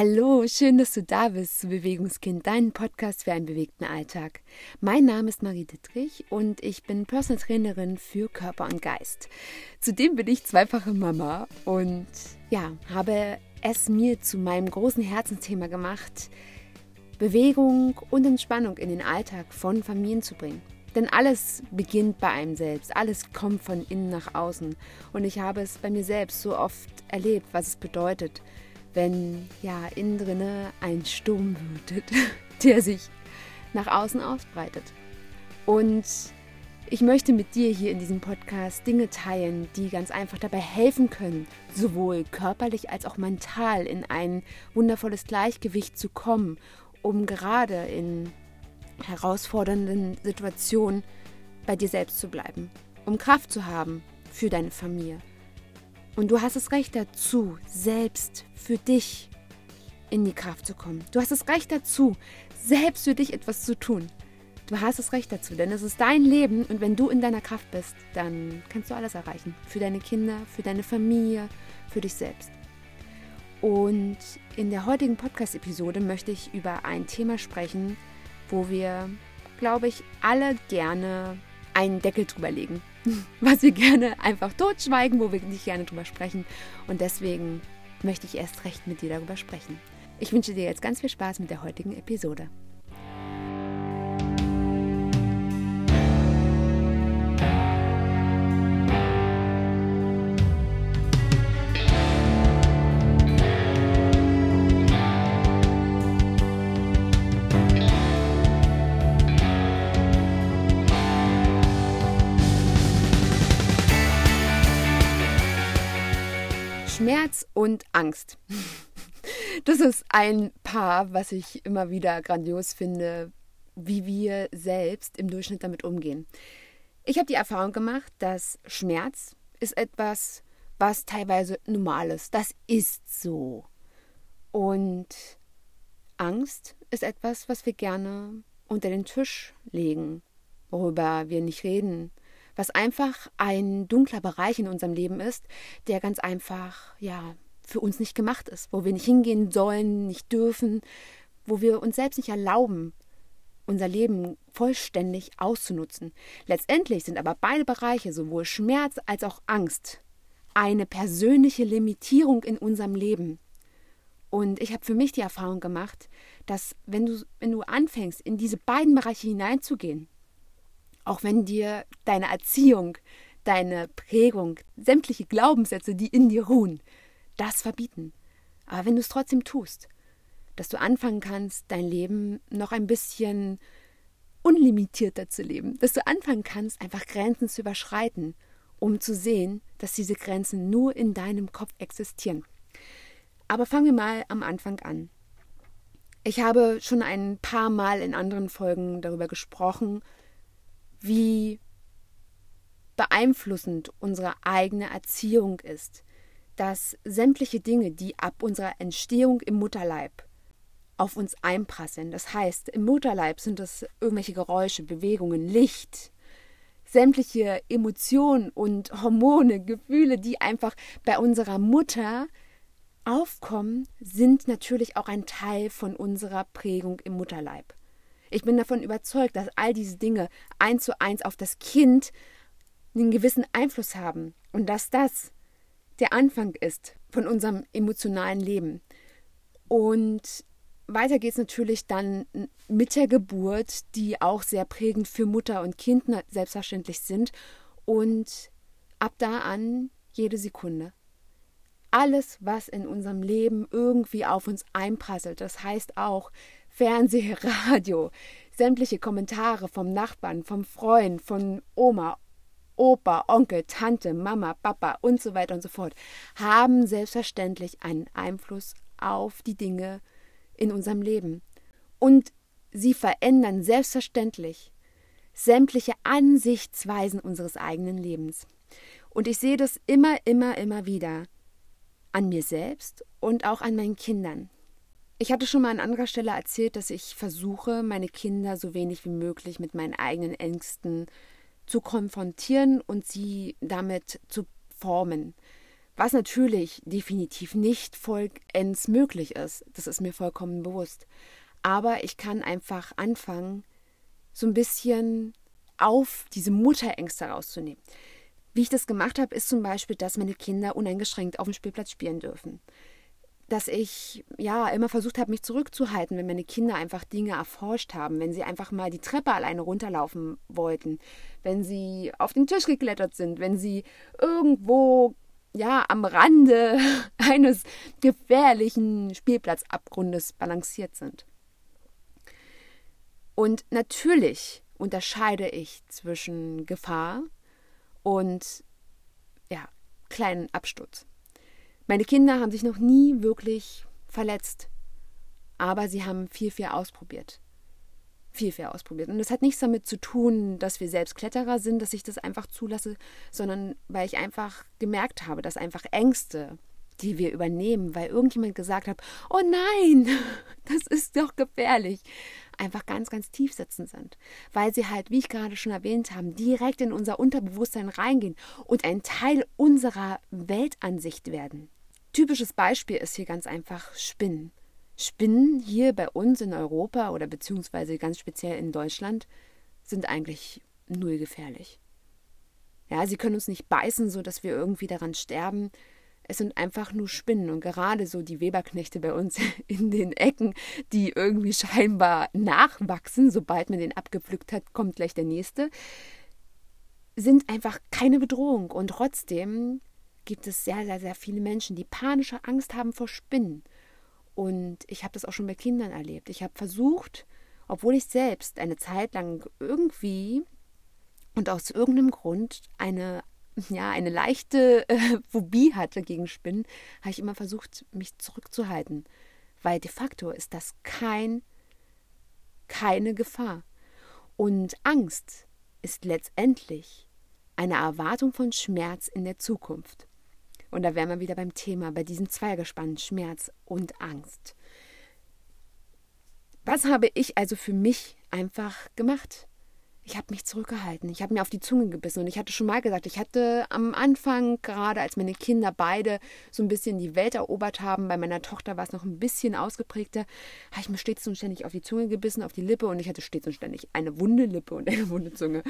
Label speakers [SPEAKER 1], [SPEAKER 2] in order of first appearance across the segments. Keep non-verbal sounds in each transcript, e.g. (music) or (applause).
[SPEAKER 1] Hallo, schön, dass du da bist zu Bewegungskind, dein Podcast für einen bewegten Alltag. Mein Name ist Marie Dittrich und ich bin Personal Trainerin für Körper und Geist. Zudem bin ich zweifache Mama und ja, habe es mir zu meinem großen Herzensthema gemacht, Bewegung und Entspannung in den Alltag von Familien zu bringen. Denn alles beginnt bei einem selbst, alles kommt von innen nach außen. Und ich habe es bei mir selbst so oft erlebt, was es bedeutet, wenn ja innen drinne ein Sturm wütet, (laughs) der sich nach außen ausbreitet. Und ich möchte mit dir hier in diesem Podcast Dinge teilen, die ganz einfach dabei helfen können, sowohl körperlich als auch mental in ein wundervolles Gleichgewicht zu kommen, um gerade in herausfordernden Situationen bei dir selbst zu bleiben, um Kraft zu haben für deine Familie, und du hast das Recht dazu, selbst für dich in die Kraft zu kommen. Du hast das Recht dazu, selbst für dich etwas zu tun. Du hast das Recht dazu, denn es ist dein Leben und wenn du in deiner Kraft bist, dann kannst du alles erreichen. Für deine Kinder, für deine Familie, für dich selbst. Und in der heutigen Podcast-Episode möchte ich über ein Thema sprechen, wo wir, glaube ich, alle gerne einen Deckel drüber legen. (laughs) Was wir gerne einfach totschweigen, wo wir nicht gerne drüber sprechen. Und deswegen möchte ich erst recht mit dir darüber sprechen. Ich wünsche dir jetzt ganz viel Spaß mit der heutigen Episode. Schmerz und Angst. (laughs) Das ist ein Paar, was ich immer wieder grandios finde, wie wir selbst im Durchschnitt damit umgehen. Ich habe die Erfahrung gemacht, dass Schmerz ist etwas, was teilweise normal ist. Das ist so. Und Angst ist etwas, was wir gerne unter den Tisch legen, worüber wir nicht reden, was einfach ein dunkler Bereich in unserem Leben ist, der ganz einfach, ja, für uns nicht gemacht ist, wo wir nicht hingehen sollen, nicht dürfen, wo wir uns selbst nicht erlauben, unser Leben vollständig auszunutzen. Letztendlich sind aber beide Bereiche, sowohl Schmerz als auch Angst, eine persönliche Limitierung in unserem Leben. Und ich habe für mich die Erfahrung gemacht, dass wenn du, wenn du anfängst, in diese beiden Bereiche hineinzugehen, auch wenn dir deine Erziehung, deine Prägung, sämtliche Glaubenssätze, die in dir ruhen, das verbieten. Aber wenn du es trotzdem tust, dass du anfangen kannst, dein Leben noch ein bisschen unlimitierter zu leben, dass du anfangen kannst, einfach Grenzen zu überschreiten, um zu sehen, dass diese Grenzen nur in deinem Kopf existieren. Aber fangen wir mal am Anfang an. Ich habe schon ein paar Mal in anderen Folgen darüber gesprochen, wie beeinflussend unsere eigene Erziehung ist, dass sämtliche Dinge, die ab unserer Entstehung im Mutterleib auf uns einprasseln, das heißt, im Mutterleib sind es irgendwelche Geräusche, Bewegungen, Licht, sämtliche Emotionen und Hormone, Gefühle, die einfach bei unserer Mutter aufkommen, sind natürlich auch ein Teil von unserer Prägung im Mutterleib. Ich bin davon überzeugt, dass all diese Dinge eins zu eins auf das Kind einen gewissen Einfluss haben und dass das der Anfang ist von unserem emotionalen Leben. Und weiter geht es natürlich dann mit der Geburt, die auch sehr prägend für Mutter und Kind selbstverständlich sind. Und ab da an jede Sekunde. Alles, was in unserem Leben irgendwie auf uns einprasselt, das heißt auch Fernseh, Radio, sämtliche Kommentare vom Nachbarn, vom Freund, von Oma, Opa, Onkel, Tante, Mama, Papa und so weiter und so fort, haben selbstverständlich einen Einfluss auf die Dinge in unserem Leben. Und sie verändern selbstverständlich sämtliche Ansichtsweisen unseres eigenen Lebens. Und ich sehe das immer, immer, immer wieder an mir selbst und auch an meinen Kindern. Ich hatte schon mal an anderer Stelle erzählt, dass ich versuche, meine Kinder so wenig wie möglich mit meinen eigenen Ängsten zu konfrontieren und sie damit zu formen. Was natürlich definitiv nicht vollends möglich ist. Das ist mir vollkommen bewusst. Aber ich kann einfach anfangen, so ein bisschen auf diese Mutterängste rauszunehmen. Wie ich das gemacht habe, ist zum Beispiel, dass meine Kinder uneingeschränkt auf dem Spielplatz spielen dürfen. Dass ich ja immer versucht habe, mich zurückzuhalten, wenn meine Kinder einfach Dinge erforscht haben, wenn sie einfach mal die Treppe alleine runterlaufen wollten, wenn sie auf den Tisch geklettert sind, wenn sie irgendwo ja am Rande (laughs) eines gefährlichen Spielplatzabgrundes balanciert sind. Und natürlich unterscheide ich zwischen Gefahr und ja, kleinen Absturz. Meine Kinder haben sich noch nie wirklich verletzt, aber sie haben viel, viel ausprobiert. Viel, viel ausprobiert. Und das hat nichts damit zu tun, dass wir selbst Kletterer sind, dass ich das einfach zulasse, sondern weil ich einfach gemerkt habe, dass einfach Ängste, die wir übernehmen, weil irgendjemand gesagt hat, oh nein, (laughs) das ist doch gefährlich, einfach ganz, ganz tief sitzen sind, weil sie halt, wie ich gerade schon erwähnt habe, direkt in unser Unterbewusstsein reingehen und ein Teil unserer Weltansicht werden. Typisches Beispiel ist hier ganz einfach Spinnen. Spinnen hier bei uns in Europa oder beziehungsweise ganz speziell in Deutschland sind eigentlich null gefährlich. Ja, sie können uns nicht beißen, so dass wir irgendwie daran sterben. Es sind einfach nur Spinnen und gerade so die Weberknechte bei uns (laughs) in den Ecken, die irgendwie scheinbar nachwachsen, sobald man den abgepflückt hat, kommt gleich der nächste, sind einfach keine Bedrohung und trotzdem gibt es sehr, sehr, sehr viele Menschen, die panische Angst haben vor Spinnen. Und ich habe das auch schon bei Kindern erlebt. Ich habe versucht, obwohl ich selbst eine Zeit lang irgendwie und aus irgendeinem Grund eine (laughs) ja, eine leichte äh, Phobie hatte gegen Spinnen, habe ich immer versucht, mich zurückzuhalten. Weil de facto ist das kein, keine Gefahr. Und Angst ist letztendlich eine Erwartung von Schmerz in der Zukunft. Und da wären wir wieder beim Thema, bei diesem Zweigespann Schmerz und Angst. Was habe ich also für mich einfach gemacht? ich habe mich zurückgehalten. Ich habe mir auf die Zunge gebissen. Und ich hatte schon mal gesagt, ich hatte am Anfang, gerade als meine Kinder beide so ein bisschen die Welt erobert haben, bei meiner Tochter war es noch ein bisschen ausgeprägter, habe ich mir stets und ständig auf die Zunge gebissen, auf die Lippe. Und ich hatte stets und ständig eine wunde Lippe und eine wunde Zunge.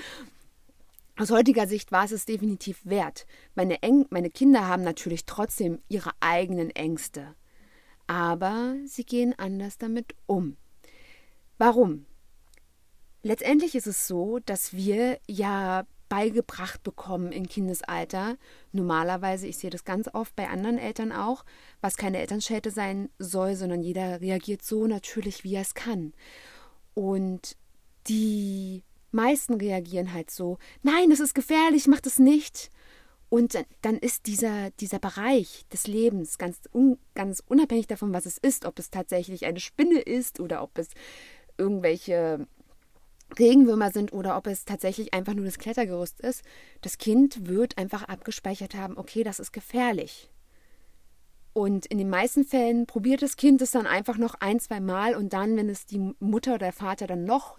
[SPEAKER 1] Aus heutiger Sicht war es es definitiv wert. Meine, Eng meine Kinder haben natürlich trotzdem ihre eigenen Ängste. Aber sie gehen anders damit um. Warum? Letztendlich ist es so, dass wir ja beigebracht bekommen im Kindesalter. Normalerweise, ich sehe das ganz oft bei anderen Eltern auch, was keine Elternschelte sein soll, sondern jeder reagiert so natürlich, wie er es kann. Und die meisten reagieren halt so, nein, das ist gefährlich, mach das nicht. Und dann ist dieser, dieser Bereich des Lebens ganz, un, ganz unabhängig davon, was es ist, ob es tatsächlich eine Spinne ist oder ob es irgendwelche Regenwürmer sind oder ob es tatsächlich einfach nur das Klettergerüst ist, das Kind wird einfach abgespeichert haben, okay, das ist gefährlich. Und in den meisten Fällen probiert das Kind es dann einfach noch ein, zwei Mal und dann, wenn es die Mutter oder der Vater dann noch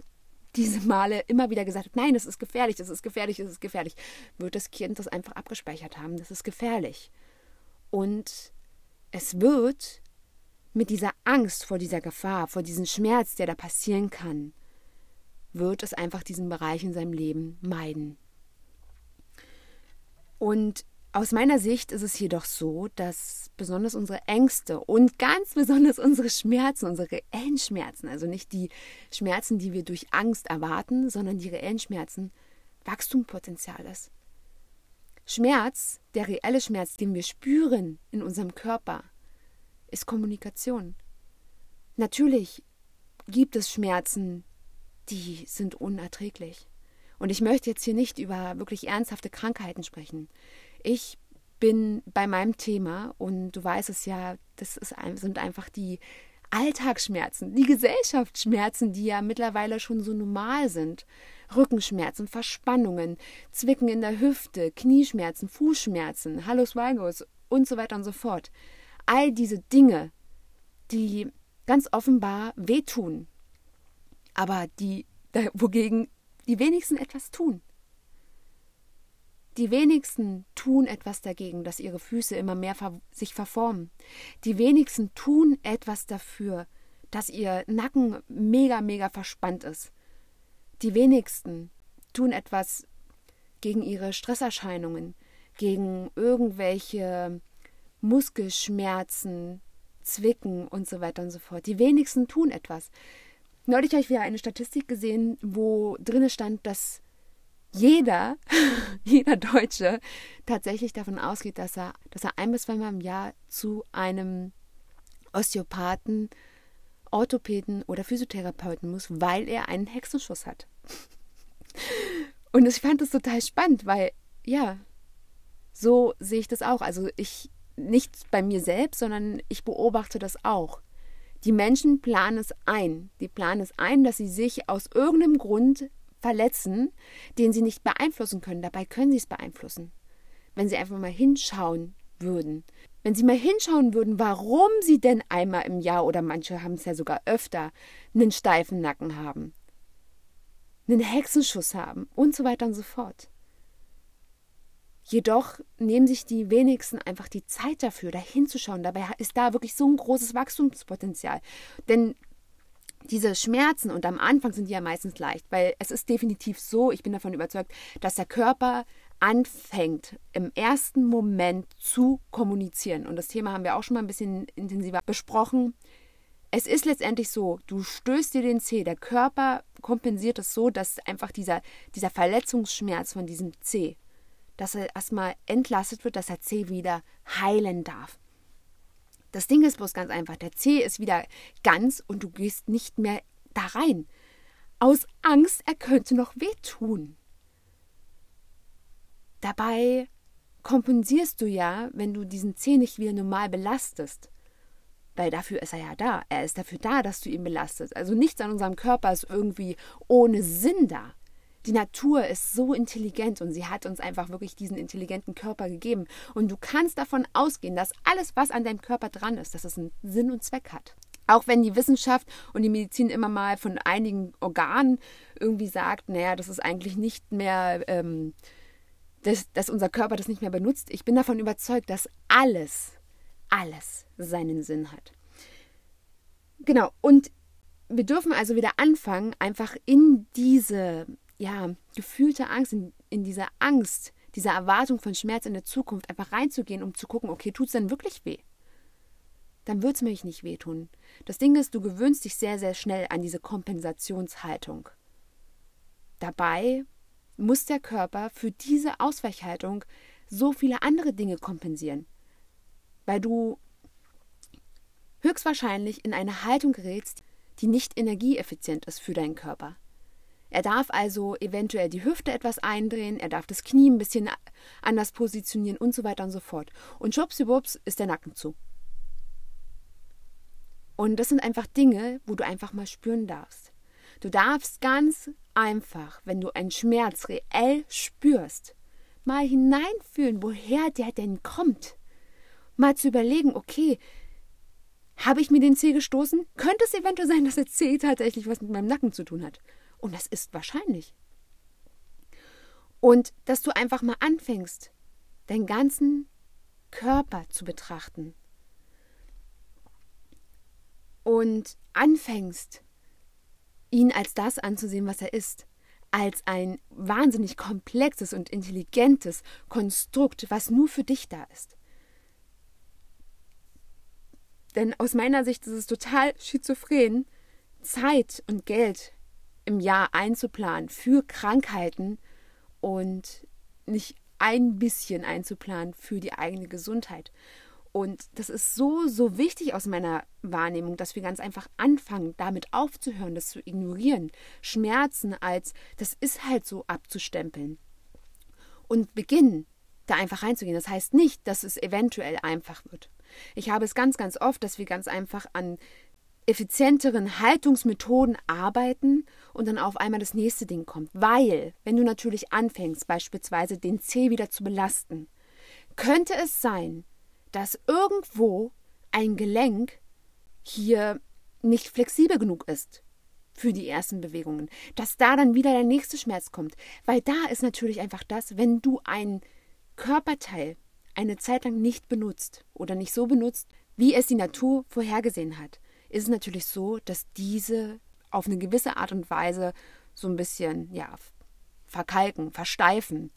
[SPEAKER 1] diese Male immer wieder gesagt hat, nein, das ist gefährlich, das ist gefährlich, das ist gefährlich, wird das Kind das einfach abgespeichert haben, das ist gefährlich. Und es wird mit dieser Angst vor dieser Gefahr, vor diesem Schmerz, der da passieren kann, wird es einfach diesen Bereich in seinem Leben meiden. Und aus meiner Sicht ist es jedoch so, dass besonders unsere Ängste und ganz besonders unsere Schmerzen, unsere reellen Schmerzen, also nicht die Schmerzen, die wir durch Angst erwarten, sondern die reellen Schmerzen, Wachstumspotenzial ist. Schmerz, der reelle Schmerz, den wir spüren in unserem Körper, ist Kommunikation. Natürlich gibt es Schmerzen, die sind unerträglich. Und ich möchte jetzt hier nicht über wirklich ernsthafte Krankheiten sprechen. Ich bin bei meinem Thema und du weißt es ja, das ist, sind einfach die Alltagsschmerzen, die Gesellschaftsschmerzen, die ja mittlerweile schon so normal sind. Rückenschmerzen, Verspannungen, Zwicken in der Hüfte, Knieschmerzen, Fußschmerzen, Hallus Valgus und so weiter und so fort. All diese Dinge, die ganz offenbar wehtun, aber die, wogegen die wenigsten etwas tun. Die wenigsten tun etwas dagegen, dass ihre Füße immer mehr ver sich verformen. Die wenigsten tun etwas dafür, dass ihr Nacken mega, mega verspannt ist. Die wenigsten tun etwas gegen ihre Stresserscheinungen, gegen irgendwelche Muskelschmerzen, Zwicken und so weiter und so fort. Die wenigsten tun etwas. Neulich habe ich wieder eine Statistik gesehen, wo drin stand, dass jeder, (laughs) jeder Deutsche tatsächlich davon ausgeht, dass er, dass er ein bis zweimal im Jahr zu einem Osteopathen, Orthopäden oder Physiotherapeuten muss, weil er einen Hexenschuss hat. (laughs) Und ich fand das total spannend, weil, ja, so sehe ich das auch. Also ich, nicht bei mir selbst, sondern ich beobachte das auch. Die Menschen planen es ein. Die planen es ein, dass sie sich aus irgendeinem Grund verletzen, den sie nicht beeinflussen können. Dabei können sie es beeinflussen. Wenn sie einfach mal hinschauen würden. Wenn sie mal hinschauen würden, warum sie denn einmal im Jahr oder manche haben es ja sogar öfter, einen steifen Nacken haben, einen Hexenschuss haben und so weiter und so fort. Jedoch nehmen sich die wenigsten einfach die Zeit dafür, da hinzuschauen. Dabei ist da wirklich so ein großes Wachstumspotenzial. Denn diese Schmerzen, und am Anfang sind die ja meistens leicht, weil es ist definitiv so, ich bin davon überzeugt, dass der Körper anfängt, im ersten Moment zu kommunizieren. Und das Thema haben wir auch schon mal ein bisschen intensiver besprochen. Es ist letztendlich so, du stößt dir den Zeh, der Körper kompensiert es so, dass einfach dieser, dieser Verletzungsschmerz von diesem Zeh dass er erstmal entlastet wird, dass der Zeh wieder heilen darf. Das Ding ist bloß ganz einfach. Der Zeh ist wieder ganz und du gehst nicht mehr da rein. Aus Angst, er könnte noch wehtun. Dabei kompensierst du ja, wenn du diesen Zeh nicht wieder normal belastest. Weil dafür ist er ja da. Er ist dafür da, dass du ihn belastest. Also nichts an unserem Körper ist irgendwie ohne Sinn da. Die Natur ist so intelligent und sie hat uns einfach wirklich diesen intelligenten Körper gegeben. Und du kannst davon ausgehen, dass alles, was an deinem Körper dran ist, dass es einen Sinn und Zweck hat. Auch wenn die Wissenschaft und die Medizin immer mal von einigen Organen irgendwie sagt, naja, das ist eigentlich nicht mehr, ähm, dass, dass unser Körper das nicht mehr benutzt. Ich bin davon überzeugt, dass alles, alles seinen Sinn hat. Genau, und wir dürfen also wieder anfangen, einfach in diese ja, gefühlte Angst, in, in diese Angst, diese Erwartung von Schmerz in der Zukunft einfach reinzugehen, um zu gucken, okay, tut es denn wirklich weh? Dann wird es mir nicht wehtun. Das Ding ist, du gewöhnst dich sehr, sehr schnell an diese Kompensationshaltung. Dabei muss der Körper für diese Ausweichhaltung so viele andere Dinge kompensieren, weil du höchstwahrscheinlich in eine Haltung gerätst, die nicht energieeffizient ist für deinen Körper. Er darf also eventuell die Hüfte etwas eindrehen, er darf das Knie ein bisschen anders positionieren und so weiter und so fort. Und schwuppsiwupps ist der Nacken zu. Und das sind einfach Dinge, wo du einfach mal spüren darfst. Du darfst ganz einfach, wenn du einen Schmerz reell spürst, mal hineinfühlen, woher der denn kommt. Mal zu überlegen, okay, habe ich mir den Zeh gestoßen? Könnte es eventuell sein, dass der Zeh tatsächlich was mit meinem Nacken zu tun hat? Und das ist wahrscheinlich. Und dass du einfach mal anfängst, deinen ganzen Körper zu betrachten. Und anfängst, ihn als das anzusehen, was er ist. Als ein wahnsinnig komplexes und intelligentes Konstrukt, was nur für dich da ist. Denn aus meiner Sicht ist es total schizophren, Zeit und Geld im Jahr einzuplanen für Krankheiten und nicht ein bisschen einzuplanen für die eigene Gesundheit. Und das ist so, so wichtig aus meiner Wahrnehmung, dass wir ganz einfach anfangen, damit aufzuhören, das zu ignorieren. Schmerzen als, das ist halt so abzustempeln. Und beginnen, da einfach reinzugehen. Das heißt nicht, dass es eventuell einfach wird. Ich habe es ganz, ganz oft, dass wir ganz einfach an effizienteren Haltungsmethoden arbeiten und dann auf einmal das nächste Ding kommt. Weil, wenn du natürlich anfängst, beispielsweise den Zeh wieder zu belasten, könnte es sein, dass irgendwo ein Gelenk hier nicht flexibel genug ist für die ersten Bewegungen, dass da dann wieder der nächste Schmerz kommt. Weil da ist natürlich einfach das, wenn du ein Körperteil eine Zeit lang nicht benutzt oder nicht so benutzt, wie es die Natur vorhergesehen hat, ist es natürlich so, dass diese auf eine gewisse Art und Weise so ein bisschen ja, verkalken, versteifen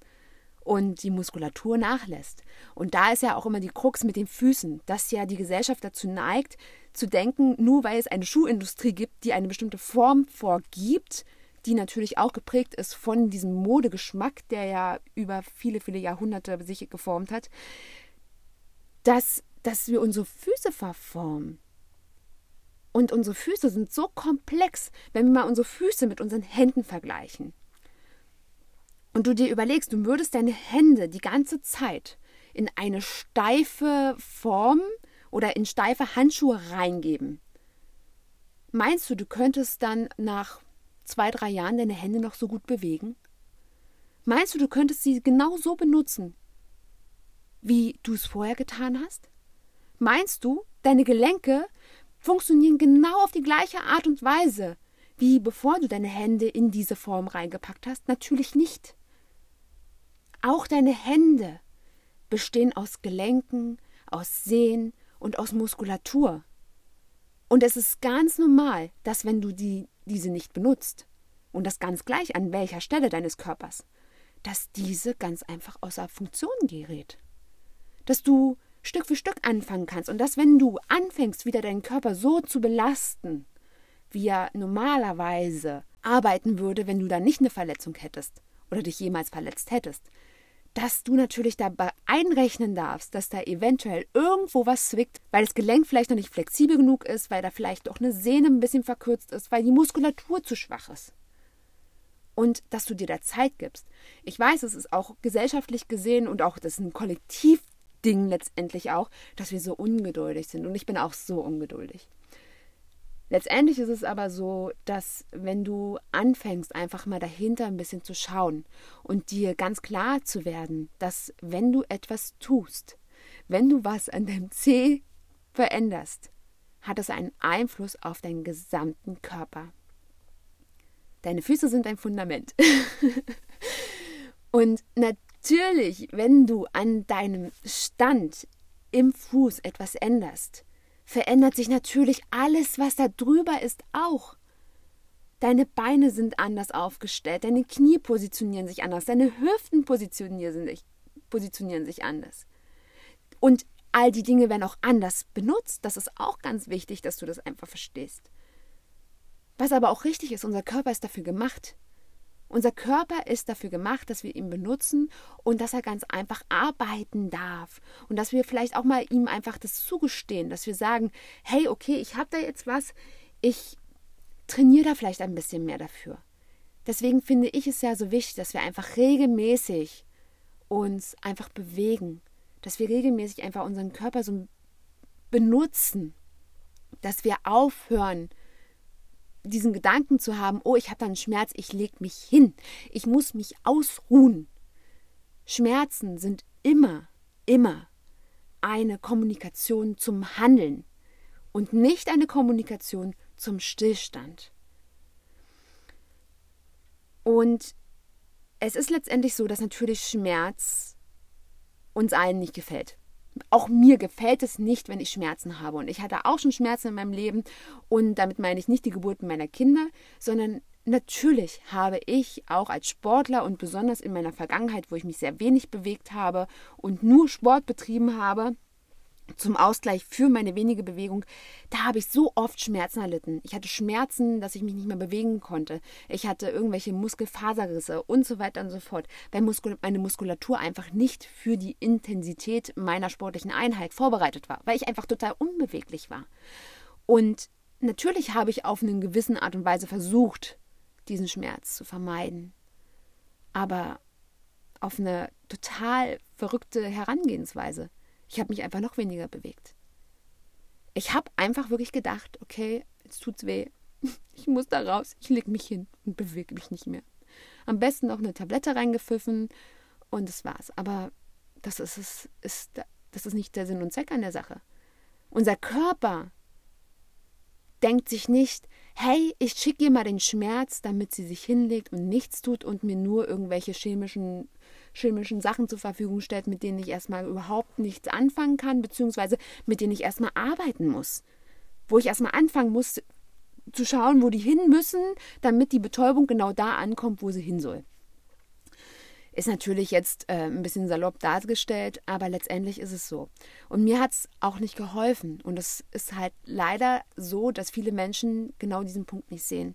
[SPEAKER 1] und die Muskulatur nachlässt. Und da ist ja auch immer die Krux mit den Füßen, dass ja die Gesellschaft dazu neigt, zu denken, nur weil es eine Schuhindustrie gibt, die eine bestimmte Form vorgibt, die natürlich auch geprägt ist von diesem Modegeschmack, der ja über viele, viele Jahrhunderte sich geformt hat, dass, dass wir unsere Füße verformen. Und unsere Füße sind so komplex, wenn wir mal unsere Füße mit unseren Händen vergleichen. Und du dir überlegst, du würdest deine Hände die ganze Zeit in eine steife Form oder in steife Handschuhe reingeben. Meinst du, du könntest dann nach zwei, drei Jahren deine Hände noch so gut bewegen? Meinst du, du könntest sie genau so benutzen, wie du es vorher getan hast? Meinst du, deine Gelenke funktionieren genau auf die gleiche Art und Weise, wie bevor du deine Hände in diese Form reingepackt hast? Natürlich nicht. Auch deine Hände bestehen aus Gelenken, aus Sehnen und aus Muskulatur. Und es ist ganz normal, dass wenn du die, diese nicht benutzt, und das ganz gleich an welcher Stelle deines Körpers, dass diese ganz einfach außer Funktion gerät. Dass du Stück für Stück anfangen kannst und dass wenn du anfängst, wieder deinen Körper so zu belasten, wie er normalerweise arbeiten würde, wenn du da nicht eine Verletzung hättest oder dich jemals verletzt hättest, dass du natürlich dabei einrechnen darfst, dass da eventuell irgendwo was zwickt, weil das Gelenk vielleicht noch nicht flexibel genug ist, weil da vielleicht auch eine Sehne ein bisschen verkürzt ist, weil die Muskulatur zu schwach ist. Und dass du dir da Zeit gibst. Ich weiß, es ist auch gesellschaftlich gesehen und auch das ist ein Kollektivding letztendlich auch, dass wir so ungeduldig sind. Und ich bin auch so ungeduldig. Letztendlich ist es aber so, dass wenn du anfängst, einfach mal dahinter ein bisschen zu schauen und dir ganz klar zu werden, dass wenn du etwas tust, wenn du was an deinem (laughs) C veränderst, hat es einen Einfluss auf deinen gesamten Körper. Deine Füße sind ein Fundament. (laughs) und natürlich, wenn du an deinem Stand im Fuß etwas änderst, verändert sich natürlich alles, was da drüber ist, auch. Deine Beine sind anders aufgestellt, deine Knie positionieren sich anders, deine Hüften positionieren sich, positionieren sich anders. Und all die Dinge werden auch anders benutzt. Das ist auch ganz wichtig, dass du das einfach verstehst. Was aber auch richtig ist, unser Körper ist dafür gemacht. Unser Körper ist dafür gemacht, dass wir ihn benutzen und dass er ganz einfach arbeiten darf. Und dass wir vielleicht auch mal ihm einfach das zugestehen, dass wir sagen, hey, okay, ich habe da jetzt was, ich trainiere da vielleicht ein bisschen mehr dafür. Deswegen finde ich es ja so wichtig, dass wir einfach regelmäßig uns einfach bewegen, dass wir regelmäßig einfach unseren Körper so benutzen, dass wir aufhören, diesen Gedanken zu haben, oh, ich habe da einen Schmerz, ich lege mich hin, ich muss mich ausruhen. Schmerzen sind immer, immer eine Kommunikation zum Handeln und nicht eine Kommunikation zum Stillstand. Und es ist letztendlich so, dass natürlich Schmerz uns allen nicht gefällt auch mir gefällt es nicht, wenn ich Schmerzen habe. Und ich hatte auch schon Schmerzen in meinem Leben. Und damit meine ich nicht die Geburten meiner Kinder, sondern natürlich habe ich auch als Sportler und besonders in meiner Vergangenheit, wo ich mich sehr wenig bewegt habe und nur Sport betrieben habe, zum Ausgleich für meine wenige Bewegung, da habe ich so oft Schmerzen erlitten. Ich hatte Schmerzen, dass ich mich nicht mehr bewegen konnte. Ich hatte irgendwelche Muskelfaserrisse und so weiter und so fort, weil Muskul meine Muskulatur einfach nicht für die Intensität meiner sportlichen Einheit vorbereitet war, weil ich einfach total unbeweglich war. Und natürlich habe ich auf eine gewisse Art und Weise versucht, diesen Schmerz zu vermeiden. Aber auf eine total verrückte Herangehensweise. Ich habe mich einfach noch weniger bewegt. Ich habe einfach wirklich gedacht, okay, jetzt tut's weh. (laughs) Ich muss da raus. Ich leg mich hin und bewege mich nicht mehr. Am besten noch eine Tablette reingepfiffen und das war's. Aber das ist, es, ist, das ist nicht der Sinn und Zweck an der Sache. Unser Körper denkt sich nicht, hey, ich schicke ihr mal den Schmerz, damit sie sich hinlegt und nichts tut und mir nur irgendwelche chemischen, chemischen Sachen zur Verfügung stellt, mit denen ich erstmal überhaupt nichts anfangen kann, beziehungsweise mit denen ich erstmal arbeiten muss. Wo ich erstmal anfangen muss, zu schauen, wo die hin müssen, damit die Betäubung genau da ankommt, wo sie hin soll. Ist natürlich jetzt äh, ein bisschen salopp dargestellt, aber letztendlich ist es so. Und mir hat es auch nicht geholfen. Und es ist halt leider so, dass viele Menschen genau diesen Punkt nicht sehen.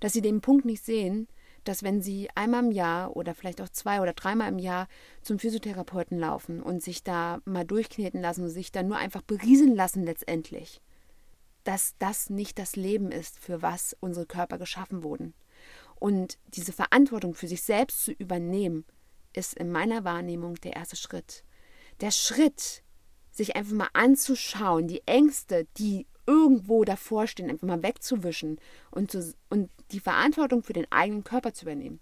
[SPEAKER 1] Dass sie den Punkt nicht sehen, dass wenn sie einmal im Jahr oder vielleicht auch zwei oder dreimal im Jahr zum Physiotherapeuten laufen und sich da mal durchkneten lassen und sich da nur einfach berieseln lassen letztendlich, dass das nicht das Leben ist, für was unsere Körper geschaffen wurden. Und diese Verantwortung für sich selbst zu übernehmen, ist in meiner Wahrnehmung der erste Schritt. Der Schritt, sich einfach mal anzuschauen, die Ängste, die irgendwo davor stehen, einfach mal wegzuwischen und, zu, und die Verantwortung für den eigenen Körper zu übernehmen.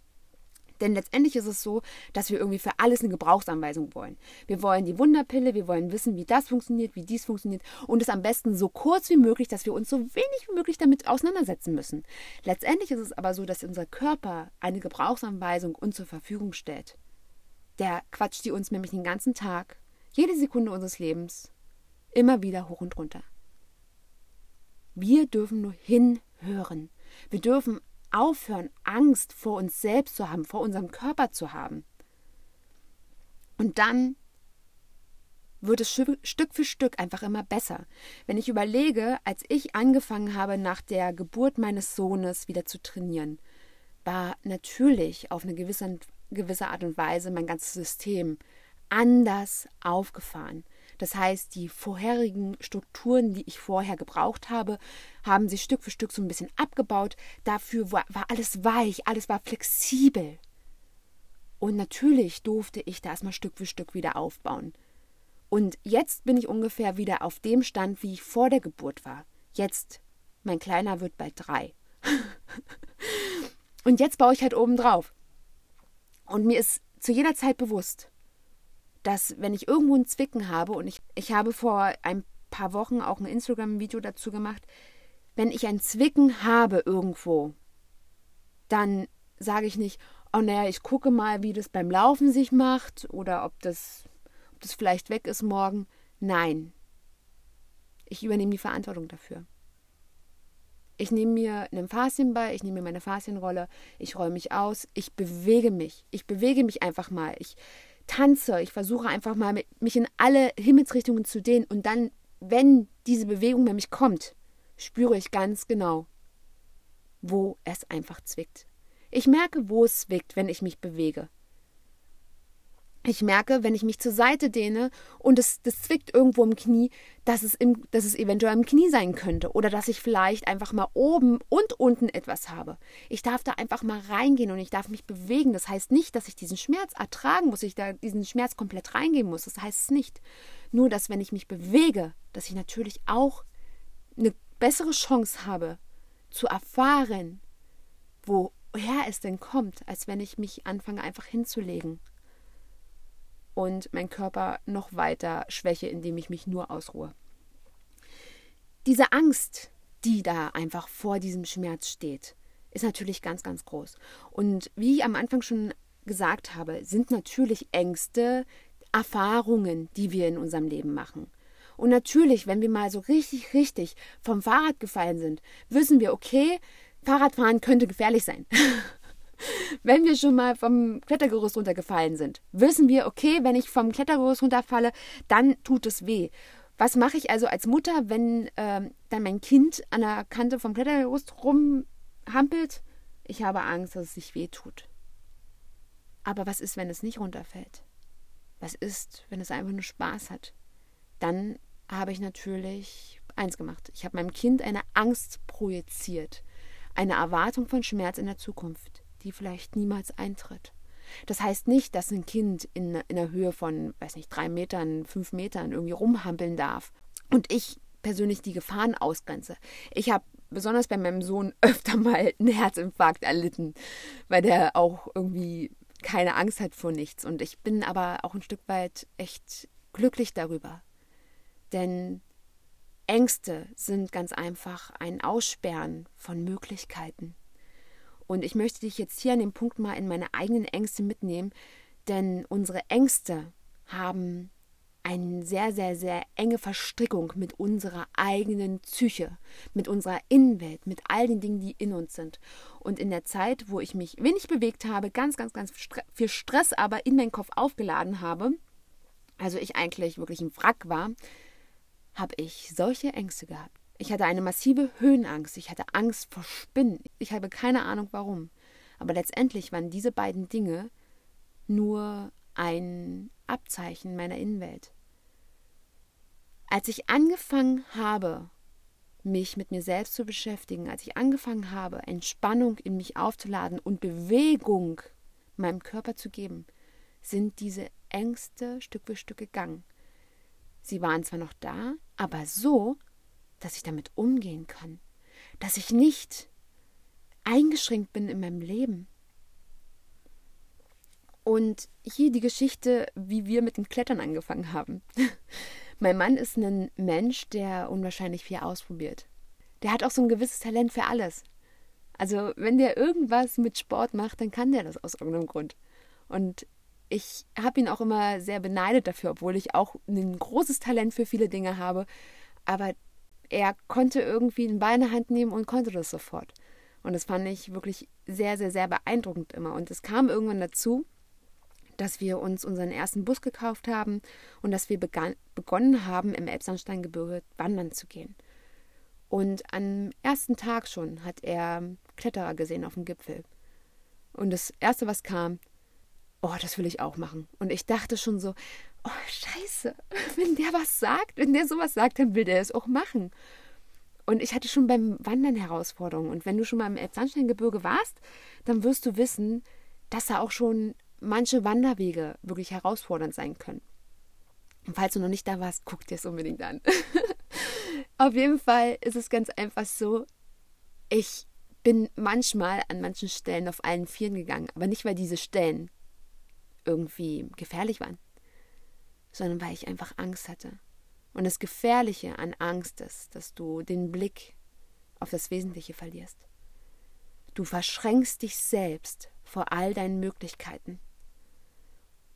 [SPEAKER 1] Denn letztendlich ist es so, dass wir irgendwie für alles eine Gebrauchsanweisung wollen. Wir wollen die Wunderpille, wir wollen wissen, wie das funktioniert, wie dies funktioniert und es am besten so kurz wie möglich, dass wir uns so wenig wie möglich damit auseinandersetzen müssen. Letztendlich ist es aber so, dass unser Körper eine Gebrauchsanweisung uns zur Verfügung stellt. Der quatscht die uns nämlich den ganzen Tag, jede Sekunde unseres Lebens, immer wieder hoch und runter. Wir dürfen nur hinhören. Wir dürfen aufhören, Angst vor uns selbst zu haben, vor unserem Körper zu haben. Und dann wird es Stück für Stück einfach immer besser. Wenn ich überlege, als ich angefangen habe, nach der Geburt meines Sohnes wieder zu trainieren, war natürlich auf eine gewisse, gewisse Art und Weise mein ganzes System anders aufgefahren. Das heißt, die vorherigen Strukturen, die ich vorher gebraucht habe, haben sich Stück für Stück so ein bisschen abgebaut. Dafür war, war alles weich, alles war flexibel. Und natürlich durfte ich da erstmal Stück für Stück wieder aufbauen. Und jetzt bin ich ungefähr wieder auf dem Stand, wie ich vor der Geburt war. Jetzt, mein Kleiner wird bald drei. (laughs) Und jetzt baue ich halt oben drauf. Und mir ist zu jeder Zeit bewusst, dass wenn ich irgendwo ein Zwicken habe, und ich, ich habe vor ein paar Wochen auch ein Instagram-Video dazu gemacht, wenn ich ein Zwicken habe irgendwo, dann sage ich nicht, oh naja, ich gucke mal, wie das beim Laufen sich macht oder ob das, ob das vielleicht weg ist morgen. Nein. Ich übernehme die Verantwortung dafür. Ich nehme mir einen Faszienball, ich nehme mir meine Faszienrolle, ich räume mich aus, ich bewege mich. Ich bewege mich einfach mal. Ich tanze, ich versuche einfach mal mit, mich in alle Himmelsrichtungen zu dehnen und dann, wenn diese Bewegung nämlich kommt, spüre ich ganz genau, wo es einfach zwickt. Ich merke, wo es zwickt, wenn ich mich bewege. Ich merke, wenn ich mich zur Seite dehne und es das zwickt irgendwo im Knie, dass es, im, dass es eventuell im Knie sein könnte oder dass ich vielleicht einfach mal oben und unten etwas habe. Ich darf da einfach mal reingehen und ich darf mich bewegen. Das heißt nicht, dass ich diesen Schmerz ertragen muss, ich da diesen Schmerz komplett reingehen muss. Das heißt es nicht. Nur, dass wenn ich mich bewege, dass ich natürlich auch eine bessere Chance habe zu erfahren, woher es denn kommt, als wenn ich mich anfange einfach hinzulegen und mein Körper noch weiter schwäche, indem ich mich nur ausruhe. Diese Angst, die da einfach vor diesem Schmerz steht, ist natürlich ganz, ganz groß. Und wie ich am Anfang schon gesagt habe, sind natürlich Ängste Erfahrungen, die wir in unserem Leben machen. Und natürlich, wenn wir mal so richtig, richtig vom Fahrrad gefallen sind, wissen wir, okay, Fahrradfahren könnte gefährlich sein. (laughs) wenn wir schon mal vom Klettergerüst runtergefallen sind, wissen wir, okay, wenn ich vom Klettergerüst runterfalle, dann tut es weh. Was mache ich also als Mutter, wenn ähm, dann mein Kind an der Kante vom Klettergerüst rumhampelt? Ich habe Angst, dass es sich weh tut. Aber was ist, wenn es nicht runterfällt? Was ist, wenn es einfach nur Spaß hat? Dann habe ich natürlich eins gemacht. Ich habe meinem Kind eine Angst projiziert, eine Erwartung von Schmerz in der Zukunft die vielleicht niemals eintritt. Das heißt nicht, dass ein Kind in, in einer Höhe von, weiß nicht, drei Metern, fünf Metern irgendwie rumhampeln darf. Und ich persönlich die Gefahren ausgrenze. Ich habe besonders bei meinem Sohn (laughs) öfter mal einen Herzinfarkt erlitten, weil der auch irgendwie keine Angst hat vor nichts. Und ich bin aber auch ein Stück weit echt glücklich darüber. Denn Ängste sind ganz einfach ein Aussperren von Möglichkeiten. Und ich möchte dich jetzt hier an dem Punkt mal in meine eigenen Ängste mitnehmen, denn unsere Ängste haben eine sehr, sehr, sehr enge Verstrickung mit unserer eigenen Psyche, mit unserer Innenwelt, mit all den Dingen, die in uns sind. Und in der Zeit, wo ich mich wenig bewegt habe, ganz, ganz, ganz viel Stress aber in meinen Kopf aufgeladen habe, also ich eigentlich wirklich ein Wrack war, habe ich solche Ängste gehabt. Ich hatte eine massive Höhenangst, ich hatte Angst vor Spinnen, ich habe keine Ahnung warum. Aber letztendlich waren diese beiden Dinge nur ein Abzeichen meiner Innenwelt. Als ich angefangen habe, mich mit mir selbst zu beschäftigen, als ich angefangen habe, Entspannung in mich aufzuladen und Bewegung meinem Körper zu geben, sind diese Ängste Stück für Stück gegangen. Sie waren zwar noch da, aber so, dass ich damit umgehen kann, dass ich nicht eingeschränkt bin in meinem Leben. Und hier die Geschichte, wie wir mit dem Klettern angefangen haben. (laughs) Mein Mann ist ein Mensch, der unwahrscheinlich viel ausprobiert. Der hat auch so ein gewisses Talent für alles. Also, wenn der irgendwas mit Sport macht, dann kann der das aus irgendeinem Grund. Und ich habe ihn auch immer sehr beneidet dafür, obwohl ich auch ein großes Talent für viele Dinge habe. Aber er konnte irgendwie in Hand nehmen und konnte das sofort. Und das fand ich wirklich sehr, sehr, sehr beeindruckend immer. Und es kam irgendwann dazu, dass wir uns unseren ersten Bus gekauft haben und dass wir begann, begonnen haben, im Elbsandsteingebirge wandern zu gehen. Und am ersten Tag schon hat er Kletterer gesehen auf dem Gipfel. Und das Erste, was kam, oh, das will ich auch machen. Und ich dachte schon so, oh, scheiße, wenn der was sagt, wenn der sowas sagt, dann will der es auch machen. Und ich hatte schon beim Wandern Herausforderungen. Und wenn du schon mal im Elbsandsteingebirge warst, dann wirst du wissen, dass da auch schon manche Wanderwege wirklich herausfordernd sein können. Und falls du noch nicht da warst, guck dir es unbedingt an. (laughs) Auf jeden Fall ist es ganz einfach so, ich bin manchmal an manchen Stellen auf allen Vieren gegangen, aber nicht, weil diese Stellen irgendwie gefährlich waren, sondern weil ich einfach Angst hatte. Und das Gefährliche an Angst ist, dass du den Blick auf das Wesentliche verlierst. Du verschränkst dich selbst vor all deinen Möglichkeiten.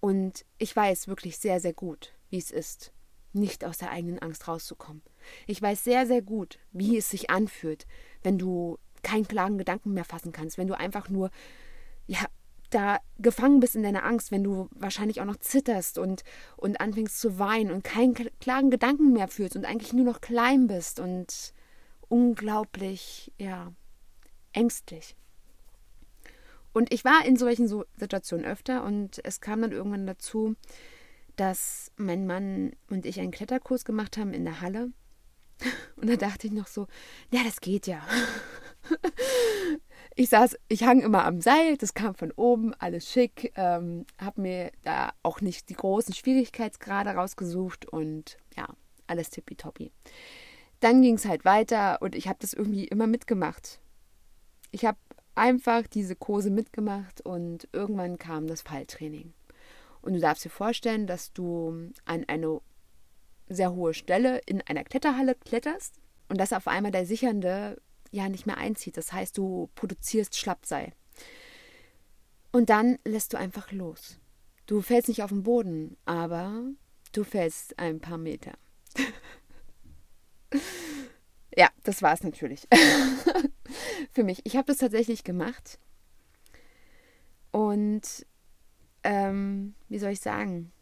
[SPEAKER 1] Und ich weiß wirklich sehr, sehr gut, wie es ist, nicht aus der eigenen Angst rauszukommen. Ich weiß sehr, sehr gut, wie es sich anfühlt, wenn du keinen klaren Gedanken mehr fassen kannst, wenn du einfach nur, ja, da gefangen bist in deiner Angst, wenn du wahrscheinlich auch noch zitterst und, und anfängst zu weinen und keinen klaren Gedanken mehr fühlst und eigentlich nur noch klein bist und unglaublich, ja, ängstlich. Und ich war in solchen Situationen öfter und es kam dann irgendwann dazu, dass mein Mann und ich einen Kletterkurs gemacht haben in der Halle. (laughs) Und da dachte ich noch so, ja, das geht ja. (laughs) Ich saß, ich hang immer am Seil, das kam von oben, alles schick, ähm, habe mir da auch nicht die großen Schwierigkeitsgrade rausgesucht und ja, alles tippitoppi. Dann ging es halt weiter und ich habe das irgendwie immer mitgemacht. Ich habe einfach diese Kurse mitgemacht und irgendwann kam das Falltraining. Und du darfst dir vorstellen, dass du an eine sehr hohe Stelle in einer Kletterhalle kletterst und dass auf einmal der Sichernde ja nicht mehr einzieht. Das heißt, du produzierst Schlappseil. Und dann lässt du einfach los. Du fällst nicht auf den Boden, aber du fällst ein paar Meter. (laughs) ja, das war es natürlich. (laughs) Für mich. Ich habe das tatsächlich gemacht. Und ähm, wie soll ich sagen?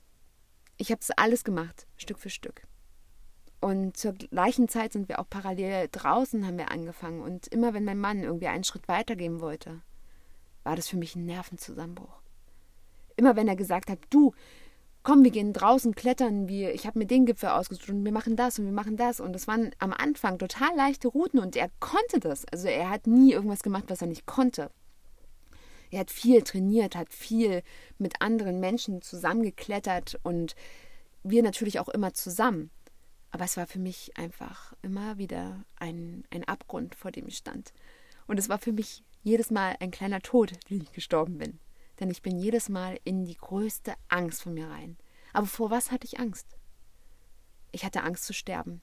[SPEAKER 1] Ich habe es alles gemacht, Stück für Stück. Und zur gleichen Zeit sind wir auch parallel draußen, haben wir angefangen. Und immer wenn mein Mann irgendwie einen Schritt weitergehen wollte, war das für mich ein Nervenzusammenbruch. Immer wenn er gesagt hat, du, komm, wir gehen draußen klettern, wir, ich habe mir den Gipfel ausgesucht und wir machen das und wir machen das. Und das waren am Anfang total leichte Routen und er konnte das. Also er hat nie irgendwas gemacht, was er nicht konnte. Er hat viel trainiert, hat viel mit anderen Menschen zusammengeklettert und wir natürlich auch immer zusammen. Aber es war für mich einfach immer wieder ein, ein Abgrund, vor dem ich stand. Und es war für mich jedes Mal ein kleiner Tod, wie ich gestorben bin. Denn ich bin jedes Mal in die größte Angst von mir rein. Aber vor was hatte ich Angst? Ich hatte Angst zu sterben.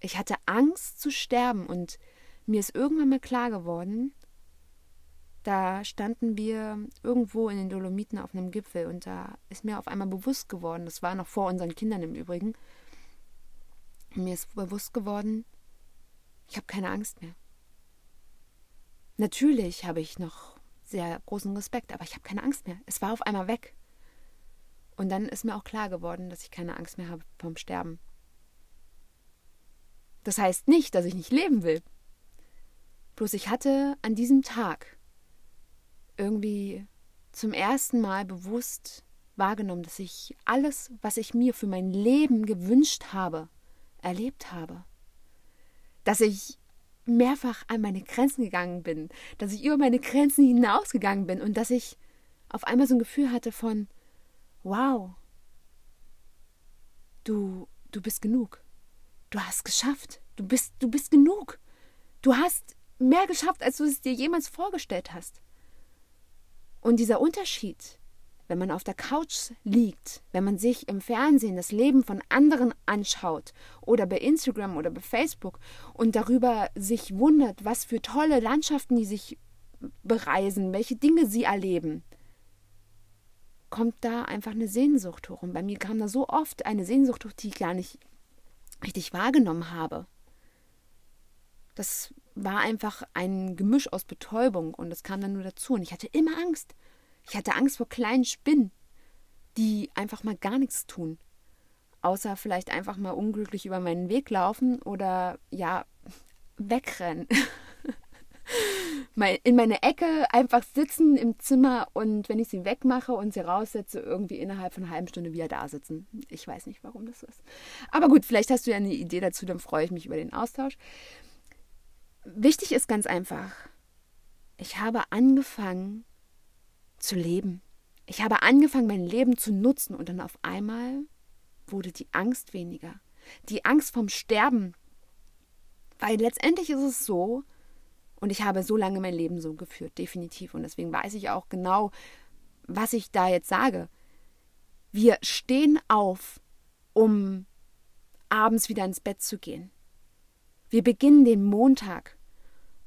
[SPEAKER 1] Ich hatte Angst zu sterben und mir ist irgendwann mal klar geworden, da standen wir irgendwo in den Dolomiten auf einem Gipfel und da ist mir auf einmal bewusst geworden, das war noch vor unseren Kindern im Übrigen, mir ist bewusst geworden, ich habe keine Angst mehr. Natürlich habe ich noch sehr großen Respekt, aber ich habe keine Angst mehr. Es war auf einmal weg. Und dann ist mir auch klar geworden, dass ich keine Angst mehr habe vom Sterben. Das heißt nicht, dass ich nicht leben will. Bloß ich hatte an diesem Tag irgendwie zum ersten Mal bewusst wahrgenommen, dass ich alles, was ich mir für mein Leben gewünscht habe, erlebt habe. Dass ich mehrfach an meine Grenzen gegangen bin, dass ich über meine Grenzen hinausgegangen bin und dass ich auf einmal so ein Gefühl hatte von, wow, du, du bist genug. Du hast geschafft. Du bist, du bist genug. Du hast mehr geschafft, als du es dir jemals vorgestellt hast. Und dieser Unterschied, wenn man auf der Couch liegt, wenn man sich im Fernsehen das Leben von anderen anschaut oder bei Instagram oder bei Facebook und darüber sich wundert, was für tolle Landschaften die sich bereisen, welche Dinge sie erleben, kommt da einfach eine Sehnsucht hoch. Und bei mir kam da so oft eine Sehnsucht hoch, die ich gar nicht richtig wahrgenommen habe. Das war einfach ein Gemisch aus Betäubung und das kam dann nur dazu. Und ich hatte immer Angst. Ich hatte Angst vor kleinen Spinnen, die einfach mal gar nichts tun. Außer vielleicht einfach mal unglücklich über meinen Weg laufen oder ja, wegrennen. (laughs) in meine Ecke einfach sitzen im Zimmer und wenn ich sie wegmache und sie raussetze, irgendwie innerhalb von einer halben Stunde wieder da sitzen. Ich weiß nicht, warum das ist. Aber gut, vielleicht hast du ja eine Idee dazu, dann freue ich mich über den Austausch. Wichtig ist ganz einfach, ich habe angefangen zu leben. Ich habe angefangen, mein Leben zu nutzen und dann auf einmal wurde die Angst weniger. Die Angst vom Sterben. Weil letztendlich ist es so, und ich habe so lange mein Leben so geführt, definitiv. Und deswegen weiß ich auch genau, was ich da jetzt sage. Wir stehen auf, um abends wieder ins Bett zu gehen. Wir beginnen den Montag,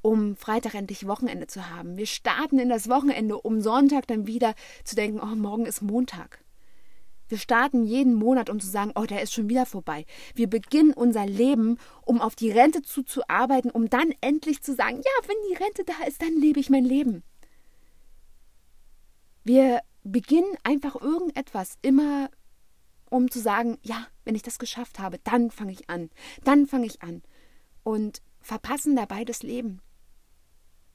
[SPEAKER 1] um Freitag endlich Wochenende zu haben. Wir starten in das Wochenende, um Sonntag dann wieder zu denken, oh, morgen ist Montag. Wir starten jeden Monat, um zu sagen, oh, der ist schon wieder vorbei. Wir beginnen unser Leben, um auf die Rente zuzuarbeiten, um dann endlich zu sagen, ja, wenn die Rente da ist, dann lebe ich mein Leben. Wir beginnen einfach irgendetwas immer, um zu sagen, ja, wenn ich das geschafft habe, dann fange ich an. Dann fange ich an und verpassen dabei das Leben.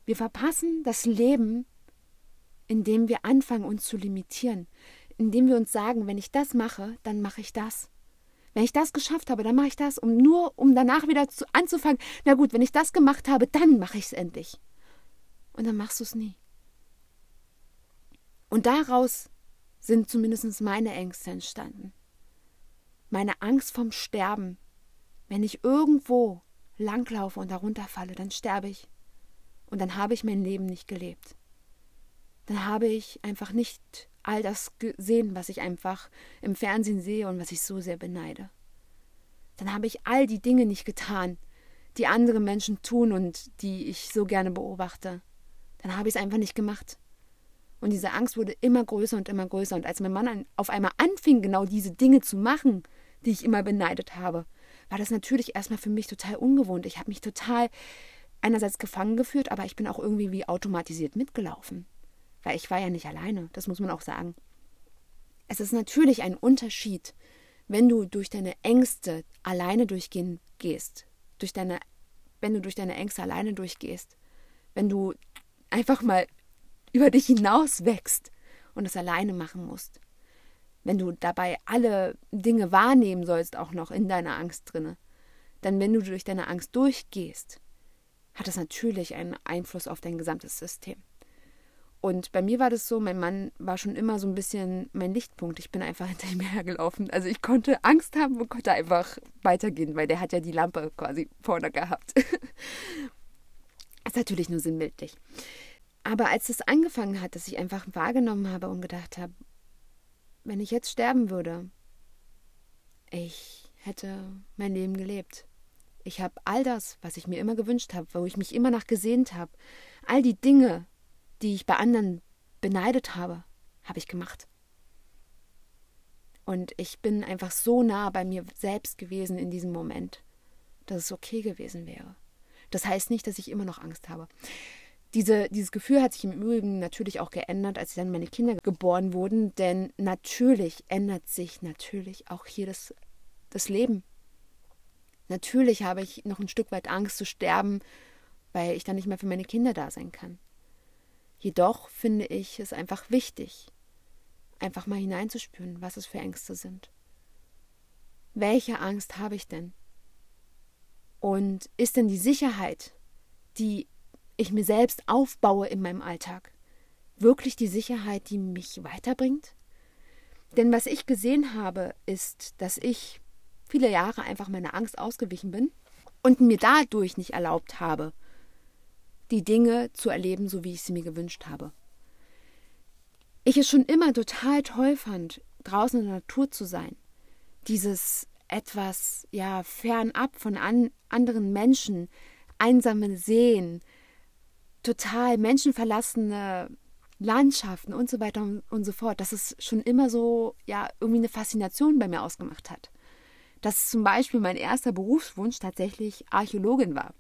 [SPEAKER 1] Wir verpassen das Leben, indem wir anfangen, uns zu limitieren, indem wir uns sagen, wenn ich das mache, dann mache ich das. Wenn ich das geschafft habe, dann mache ich das, um nur, um danach wieder zu, anzufangen. Na gut, wenn ich das gemacht habe, dann mache ich es endlich. Und dann machst du es nie. Und daraus sind zumindest meine Ängste entstanden. Meine Angst vom Sterben. Wenn ich irgendwo langlaufe und darunter falle, dann sterbe ich. Und dann habe ich mein Leben nicht gelebt. Dann habe ich einfach nicht all das gesehen, was ich einfach im Fernsehen sehe und was ich so sehr beneide. Dann habe ich all die Dinge nicht getan, die andere Menschen tun und die ich so gerne beobachte. Dann habe ich es einfach nicht gemacht. Und diese Angst wurde immer größer und immer größer. Und als mein Mann auf einmal anfing, genau diese Dinge zu machen, die ich immer beneidet habe, war das natürlich erstmal für mich total ungewohnt. Ich habe mich total einerseits gefangen geführt, aber ich bin auch irgendwie wie automatisiert mitgelaufen. Weil ich war ja nicht alleine, das muss man auch sagen. Es ist natürlich ein Unterschied, wenn du durch deine Ängste alleine durchgehen gehst, durch deine, wenn du durch deine Ängste alleine durchgehst, wenn du einfach mal über dich hinaus wächst und es alleine machen musst wenn du dabei alle Dinge wahrnehmen sollst, auch noch in deiner Angst drinne, dann wenn du durch deine Angst durchgehst, hat das natürlich einen Einfluss auf dein gesamtes System. Und bei mir war das so, mein Mann war schon immer so ein bisschen mein Lichtpunkt. Ich bin einfach (laughs) hinter ihm hergelaufen. Also ich konnte Angst haben und konnte einfach weitergehen, weil der hat ja die Lampe quasi vorne gehabt. (laughs) ist natürlich nur sinnbildlich. Aber als es angefangen hat, dass ich einfach wahrgenommen habe und gedacht habe, wenn ich jetzt sterben würde, ich hätte mein Leben gelebt. Ich habe all das, was ich mir immer gewünscht habe, wo ich mich immer nach gesehnt habe, all die Dinge, die ich bei anderen beneidet habe, habe ich gemacht. Und ich bin einfach so nah bei mir selbst gewesen in diesem Moment, dass es okay gewesen wäre. Das heißt nicht, dass ich immer noch Angst habe. Diese, dieses Gefühl hat sich im Übrigen natürlich auch geändert, als dann meine Kinder geboren wurden, denn natürlich ändert sich natürlich auch hier das, das Leben. Natürlich habe ich noch ein Stück weit Angst zu sterben, weil ich dann nicht mehr für meine Kinder da sein kann. Jedoch finde ich es einfach wichtig, einfach mal hineinzuspüren, was es für Ängste sind. Welche Angst habe ich denn? Und ist denn die Sicherheit, die ich mir selbst aufbaue in meinem Alltag, wirklich die Sicherheit, die mich weiterbringt? Denn was ich gesehen habe, ist, dass ich viele Jahre einfach meiner Angst ausgewichen bin und mir dadurch nicht erlaubt habe, die Dinge zu erleben, so wie ich sie mir gewünscht habe. Ich es schon immer total toll fand, draußen in der Natur zu sein. Dieses etwas, ja, fernab von an, anderen Menschen, einsame Seen, total menschenverlassene Landschaften und so weiter und so fort, dass es schon immer so, ja, irgendwie eine Faszination bei mir ausgemacht hat. Dass zum Beispiel mein erster Berufswunsch tatsächlich Archäologin war.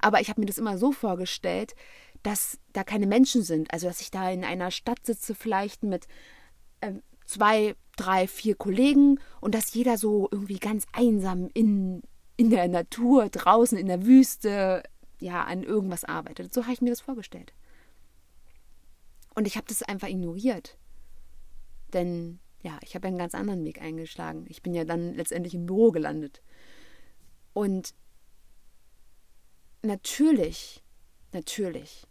[SPEAKER 1] Aber ich habe mir das immer so vorgestellt, dass da keine Menschen sind. Also, dass ich da in einer Stadt sitze, vielleicht mit äh, zwei, drei, vier Kollegen und dass jeder so irgendwie ganz einsam in, in der Natur, draußen in der Wüste, ja, an irgendwas arbeitet. So habe ich mir das vorgestellt. Und ich habe das einfach ignoriert. Denn ja, ich habe einen ganz anderen Weg eingeschlagen. Ich bin ja dann letztendlich im Büro gelandet. Und natürlich, natürlich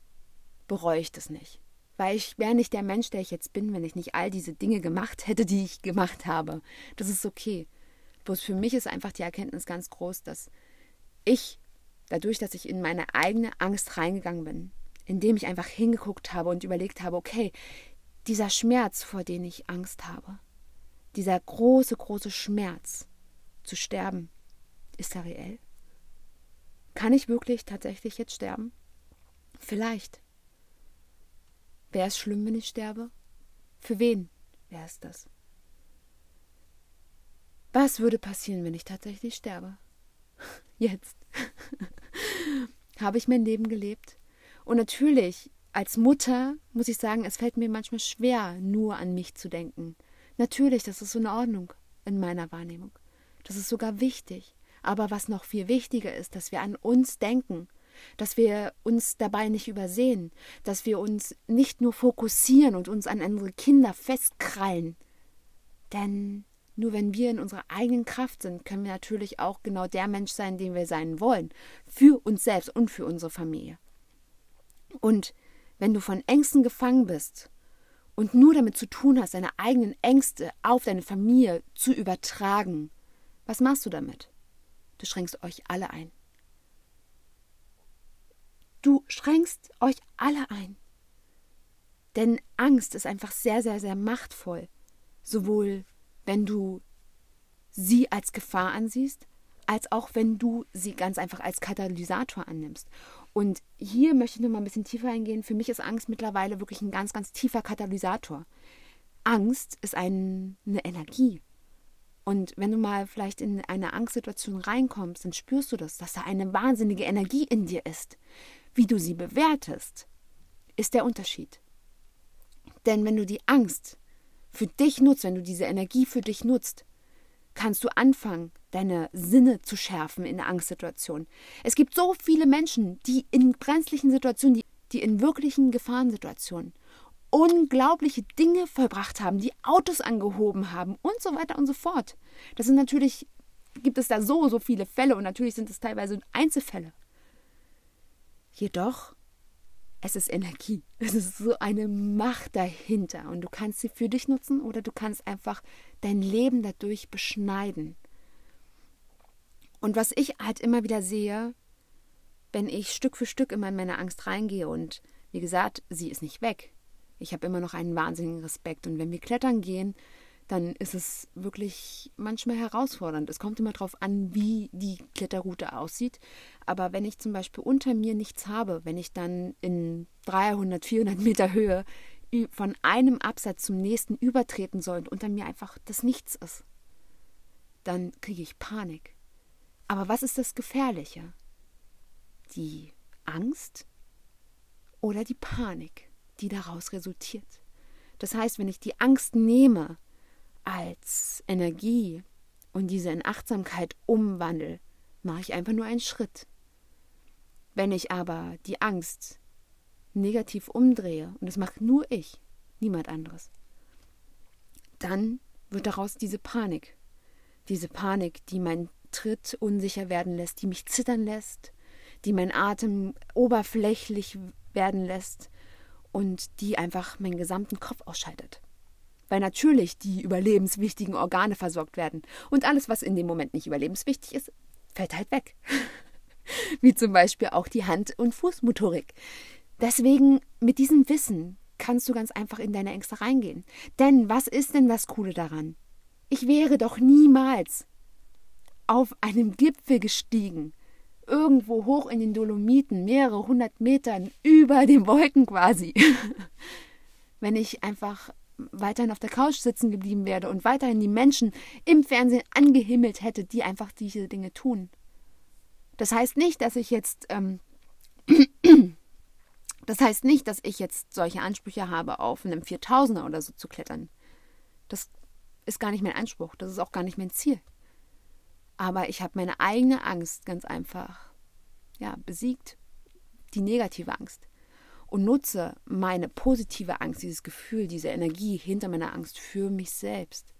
[SPEAKER 1] bereue ich das nicht. Weil ich wäre nicht der Mensch, der ich jetzt bin, wenn ich nicht all diese Dinge gemacht hätte, die ich gemacht habe. Das ist okay. Bloß für mich ist einfach die Erkenntnis ganz groß, dass ich, dadurch, dass ich in meine eigene Angst reingegangen bin, indem ich einfach hingeguckt habe und überlegt habe, okay, dieser Schmerz, vor dem ich Angst habe, dieser große, große Schmerz zu sterben, ist er reell? Kann ich wirklich tatsächlich jetzt sterben? Vielleicht. Wäre es schlimm, wenn ich sterbe? Für wen wäre es das? Was würde passieren, wenn ich tatsächlich sterbe? (laughs) Jetzt. (laughs) (laughs) Habe ich mein Leben gelebt? Und natürlich, als Mutter muss ich sagen, es fällt mir manchmal schwer, nur an mich zu denken. Natürlich, das ist so in Ordnung in meiner Wahrnehmung. Das ist sogar wichtig. Aber was noch viel wichtiger ist, dass wir an uns denken, dass wir uns dabei nicht übersehen, dass wir uns nicht nur fokussieren und uns an andere Kinder festkrallen. Denn nur wenn wir in unserer eigenen Kraft sind, können wir natürlich auch genau der Mensch sein, den wir sein wollen, für uns selbst und für unsere Familie. Und wenn du von Ängsten gefangen bist und nur damit zu tun hast, deine eigenen Ängste auf deine Familie zu übertragen, was machst du damit? Du schränkst euch alle ein. Du schränkst euch alle ein. Denn Angst ist einfach sehr, sehr, sehr machtvoll. Sowohl wenn du sie als Gefahr ansiehst, als auch wenn du sie ganz einfach als Katalysator annimmst. Und hier möchte ich noch mal ein bisschen tiefer eingehen. Für mich ist Angst mittlerweile wirklich ein ganz, ganz tiefer Katalysator. Angst ist ein, eine Energie. Und wenn du mal vielleicht in eine Angstsituation reinkommst, dann spürst du das, dass da eine wahnsinnige Energie in dir ist. Wie du sie bewertest, ist der Unterschied. Denn wenn du die Angst für dich nutzt, wenn du diese Energie für dich nutzt, kannst du anfangen, deine Sinne zu schärfen in der Angstsituation. Es gibt so viele Menschen, die in brenzlichen Situationen, die, die in wirklichen Gefahrensituationen unglaubliche Dinge vollbracht haben, die Autos angehoben haben und so weiter und so fort. Das sind natürlich, gibt es da so, so viele Fälle und natürlich sind es teilweise Einzelfälle. Jedoch, es ist Energie. Es ist so eine Macht dahinter. Und du kannst sie für dich nutzen oder du kannst einfach dein Leben dadurch beschneiden. Und was ich halt immer wieder sehe, wenn ich Stück für Stück immer in meine Angst reingehe und wie gesagt, sie ist nicht weg. Ich habe immer noch einen wahnsinnigen Respekt. Und wenn wir klettern gehen, dann ist es wirklich manchmal herausfordernd. Es kommt immer darauf an, wie die Kletterroute aussieht. Aber wenn ich zum Beispiel unter mir nichts habe, wenn ich dann in 300, 400 Meter Höhe von einem Absatz zum nächsten übertreten soll und unter mir einfach das Nichts ist, dann kriege ich Panik. Aber was ist das Gefährliche? Die Angst oder die Panik, die daraus resultiert? Das heißt, wenn ich die Angst nehme als Energie und diese in Achtsamkeit umwandle, mache ich einfach nur einen Schritt. Wenn ich aber die Angst negativ umdrehe, und das macht nur ich, niemand anderes, dann wird daraus diese Panik. Diese Panik, die meinen Tritt unsicher werden lässt, die mich zittern lässt, die meinen Atem oberflächlich werden lässt und die einfach meinen gesamten Kopf ausschaltet weil natürlich die überlebenswichtigen Organe versorgt werden. Und alles, was in dem Moment nicht überlebenswichtig ist, fällt halt weg. (laughs) Wie zum Beispiel auch die Hand- und Fußmotorik. Deswegen, mit diesem Wissen kannst du ganz einfach in deine Ängste reingehen. Denn was ist denn das Coole daran? Ich wäre doch niemals auf einem Gipfel gestiegen, irgendwo hoch in den Dolomiten, mehrere hundert Metern über den Wolken quasi, (laughs) wenn ich einfach weiterhin auf der Couch sitzen geblieben wäre und weiterhin die Menschen im Fernsehen angehimmelt hätte, die einfach diese Dinge tun. Das heißt nicht, dass ich jetzt, ähm, (clears throat) das heißt nicht, dass ich jetzt solche Ansprüche habe, auf einem 4000er oder so zu klettern. Das ist gar nicht mein Anspruch, das ist auch gar nicht mein Ziel. Aber ich habe meine eigene Angst ganz einfach, ja, besiegt. Die negative Angst und nutze meine positive Angst, dieses Gefühl, diese Energie hinter meiner Angst für mich selbst.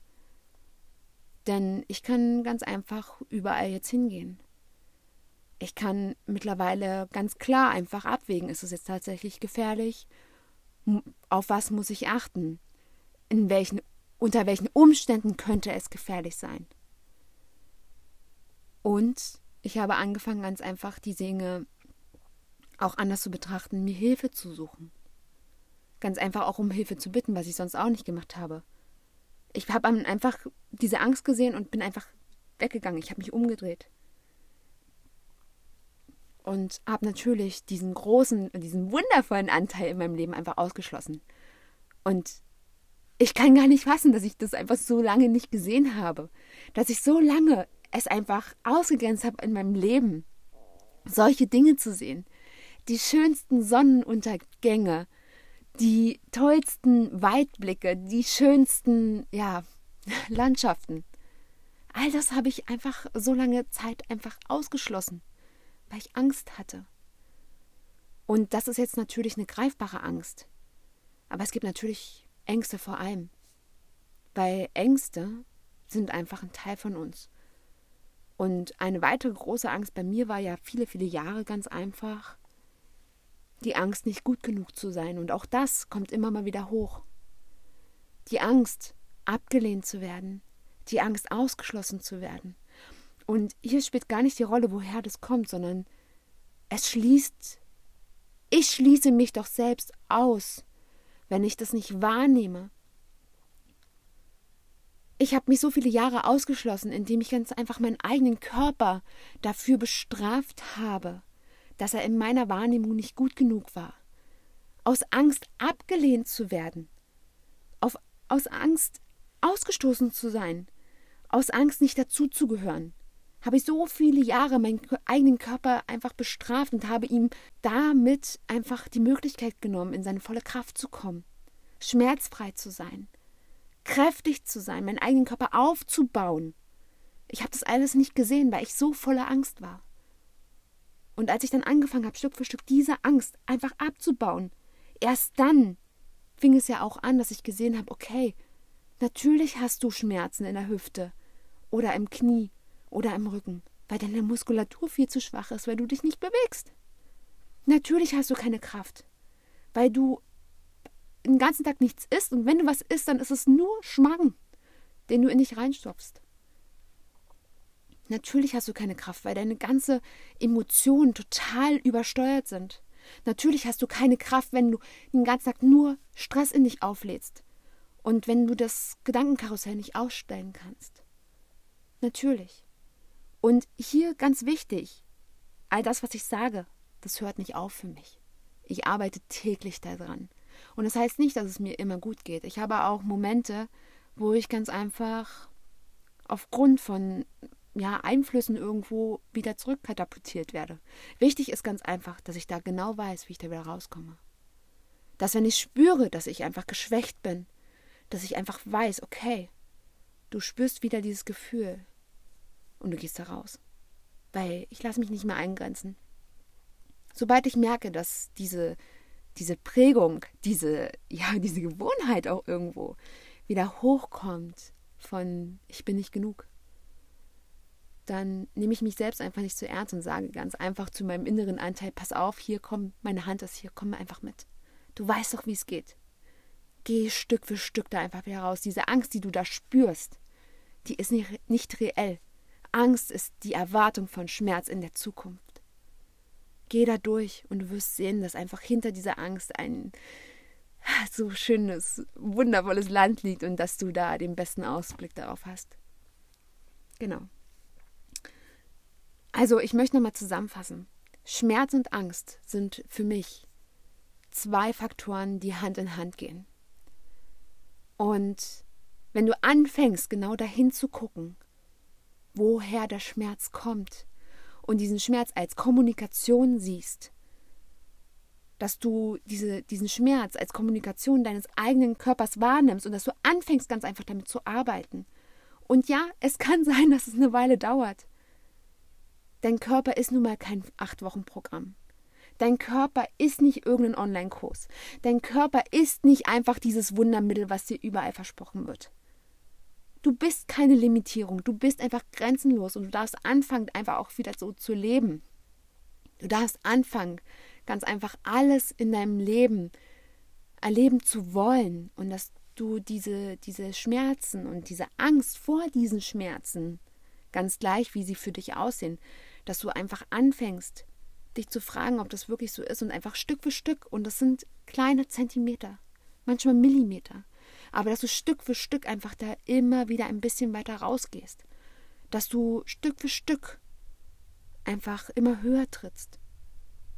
[SPEAKER 1] Denn ich kann ganz einfach überall jetzt hingehen. Ich kann mittlerweile ganz klar einfach abwägen, ist es jetzt tatsächlich gefährlich? Auf was muss ich achten? In welchen, unter welchen Umständen könnte es gefährlich sein? Und ich habe angefangen, ganz einfach die Dinge auch anders zu betrachten, mir Hilfe zu suchen. Ganz einfach auch um Hilfe zu bitten, was ich sonst auch nicht gemacht habe. Ich habe einfach diese Angst gesehen und bin einfach weggegangen. Ich habe mich umgedreht. Und habe natürlich diesen großen, diesen wundervollen Anteil in meinem Leben einfach ausgeschlossen. Und ich kann gar nicht fassen, dass ich das einfach so lange nicht gesehen habe. Dass ich so lange es einfach ausgegrenzt habe in meinem Leben, solche Dinge zu sehen die schönsten Sonnenuntergänge, die tollsten Weitblicke, die schönsten, ja, (laughs) Landschaften. All das habe ich einfach so lange Zeit einfach ausgeschlossen, weil ich Angst hatte. Und das ist jetzt natürlich eine greifbare Angst. Aber es gibt natürlich Ängste vor allem. Weil Ängste sind einfach ein Teil von uns. Und eine weitere große Angst bei mir war ja viele, viele Jahre ganz einfach, die Angst, nicht gut genug zu sein. Und auch das kommt immer mal wieder hoch. Die Angst, abgelehnt zu werden. Die Angst, ausgeschlossen zu werden. Und hier spielt gar nicht die Rolle, woher das kommt, sondern es schließt, ich schließe mich doch selbst aus, wenn ich das nicht wahrnehme. Ich habe mich so viele Jahre ausgeschlossen, indem ich ganz einfach meinen eigenen Körper dafür bestraft habe dass er in meiner Wahrnehmung nicht gut genug war. Aus Angst abgelehnt zu werden. Auf, aus Angst ausgestoßen zu sein. Aus Angst nicht dazuzugehören. Habe ich so viele Jahre meinen eigenen Körper einfach bestraft und habe ihm damit einfach die Möglichkeit genommen, in seine volle Kraft zu kommen. Schmerzfrei zu sein. Kräftig zu sein, meinen eigenen Körper aufzubauen. Ich habe das alles nicht gesehen, weil ich so voller Angst war. Und als ich dann angefangen habe, Stück für Stück diese Angst einfach abzubauen, erst dann fing es ja auch an, dass ich gesehen habe, okay, natürlich hast du Schmerzen in der Hüfte oder im Knie oder im Rücken, weil deine Muskulatur viel zu schwach ist, weil du dich nicht bewegst. Natürlich hast du keine Kraft, weil du den ganzen Tag nichts isst und wenn du was isst, dann ist es nur Schmarrn, den du in dich reinstopfst. Natürlich hast du keine Kraft, weil deine ganze Emotionen total übersteuert sind. Natürlich hast du keine Kraft, wenn du den ganzen Tag nur Stress in dich auflädst Und wenn du das Gedankenkarussell nicht ausstellen kannst. Natürlich. Und hier ganz wichtig, all das, was ich sage, das hört nicht auf für mich. Ich arbeite täglich daran. Und das heißt nicht, dass es mir immer gut geht. Ich habe auch Momente, wo ich ganz einfach aufgrund von ja, Einflüssen irgendwo wieder zurückkatapultiert werde. Wichtig ist ganz einfach, dass ich da genau weiß, wie ich da wieder rauskomme. Dass wenn ich spüre, dass ich einfach geschwächt bin, dass ich einfach weiß, okay, du spürst wieder dieses Gefühl und du gehst da raus. Weil ich lasse mich nicht mehr eingrenzen. Sobald ich merke, dass diese, diese Prägung, diese, (laughs) ja, diese Gewohnheit auch irgendwo wieder hochkommt von ich bin nicht genug, dann nehme ich mich selbst einfach nicht zu ernst und sage ganz einfach zu meinem inneren Anteil, pass auf, hier komm, meine Hand ist hier, komm einfach mit. Du weißt doch, wie es geht. Geh Stück für Stück da einfach wieder raus. Diese Angst, die du da spürst, die ist nicht, nicht reell. Angst ist die Erwartung von Schmerz in der Zukunft. Geh da durch und du wirst sehen, dass einfach hinter dieser Angst ein so schönes, wundervolles Land liegt und dass du da den besten Ausblick darauf hast. Genau. Also, ich möchte nochmal zusammenfassen. Schmerz und Angst sind für mich zwei Faktoren, die Hand in Hand gehen. Und wenn du anfängst, genau dahin zu gucken, woher der Schmerz kommt und diesen Schmerz als Kommunikation siehst, dass du diese, diesen Schmerz als Kommunikation deines eigenen Körpers wahrnimmst und dass du anfängst, ganz einfach damit zu arbeiten. Und ja, es kann (laughs) sein, dass es eine Weile dauert. Dein Körper ist nun mal kein Acht-Wochen-Programm. Dein Körper ist nicht irgendein Online-Kurs. Dein Körper ist nicht einfach dieses Wundermittel, was dir überall versprochen wird. Du bist keine Limitierung, du bist einfach grenzenlos und du darfst anfangen, einfach auch wieder so zu leben. Du darfst anfangen, ganz einfach alles in deinem Leben erleben zu wollen und dass du diese, diese Schmerzen und diese Angst vor diesen Schmerzen, ganz gleich wie sie für dich aussehen, dass du einfach anfängst, dich zu fragen, ob das wirklich so ist und einfach Stück für Stück, und das sind kleine Zentimeter, manchmal Millimeter, aber dass du Stück für Stück einfach da immer wieder ein bisschen weiter rausgehst, dass du Stück für Stück einfach immer höher trittst,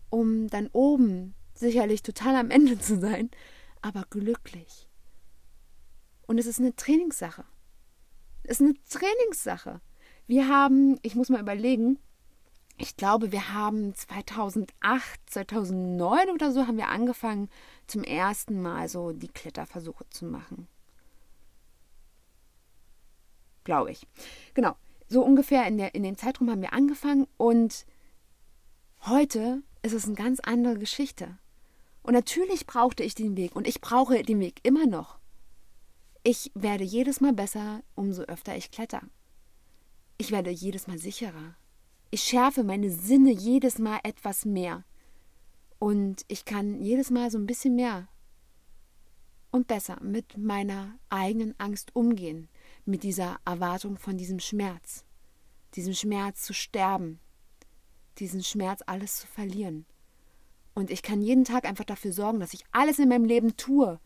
[SPEAKER 1] um dann oben sicherlich total am Ende zu sein, aber glücklich. Und es ist eine Trainingssache. Es ist eine Trainingssache. Wir haben, ich muss mal überlegen, ich glaube, wir haben 2008, 2009 oder so haben wir angefangen, zum ersten Mal so die Kletterversuche zu machen. Glaube ich. Genau. So ungefähr in, der, in dem Zeitraum haben wir angefangen und heute ist es eine ganz andere Geschichte. Und natürlich brauchte ich den Weg und ich brauche den Weg immer noch. Ich werde jedes Mal besser, umso öfter ich kletter. Ich werde jedes Mal sicherer. Ich schärfe meine Sinne jedes Mal etwas mehr. Und ich kann jedes Mal so ein bisschen mehr und besser mit meiner eigenen Angst umgehen, mit dieser Erwartung von diesem Schmerz, diesem Schmerz zu sterben, diesen Schmerz alles zu verlieren. Und ich kann jeden Tag einfach dafür sorgen, dass ich alles in meinem Leben tue,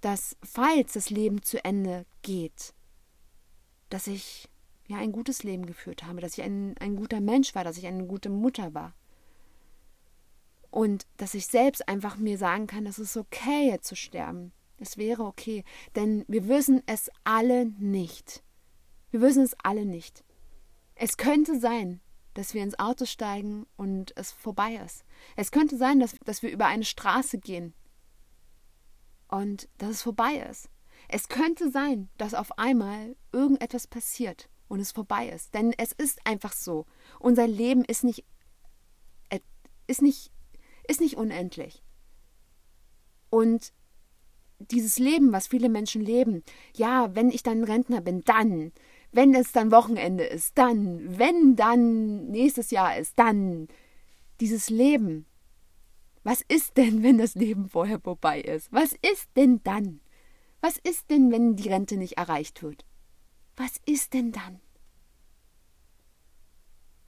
[SPEAKER 1] dass, falls das Leben zu Ende geht, dass ich ja ein gutes Leben geführt habe, dass ich ein, ein guter Mensch war, dass ich eine gute Mutter war. Und dass ich selbst einfach mir sagen kann, es ist okay, jetzt zu sterben. Es wäre okay. Denn wir wissen es alle nicht. Wir wissen es alle nicht. Es könnte sein, dass wir ins Auto steigen und es vorbei ist. Es könnte sein, dass, dass wir über eine Straße gehen und dass es vorbei ist. Es könnte sein, dass auf einmal irgendetwas passiert und es vorbei ist. Denn es ist einfach so. Unser Leben ist nicht, äh, ist nicht, ist nicht unendlich. Und dieses Leben, was viele Menschen leben, ja, wenn ich dann Rentner bin, dann, wenn es dann Wochenende ist, dann, wenn dann nächstes Jahr ist, dann dieses Leben. Was ist denn, (laughs) wenn das Leben vorher vorbei ist? Was ist denn dann? Was ist denn, wenn die Rente nicht erreicht wird? Was ist denn dann?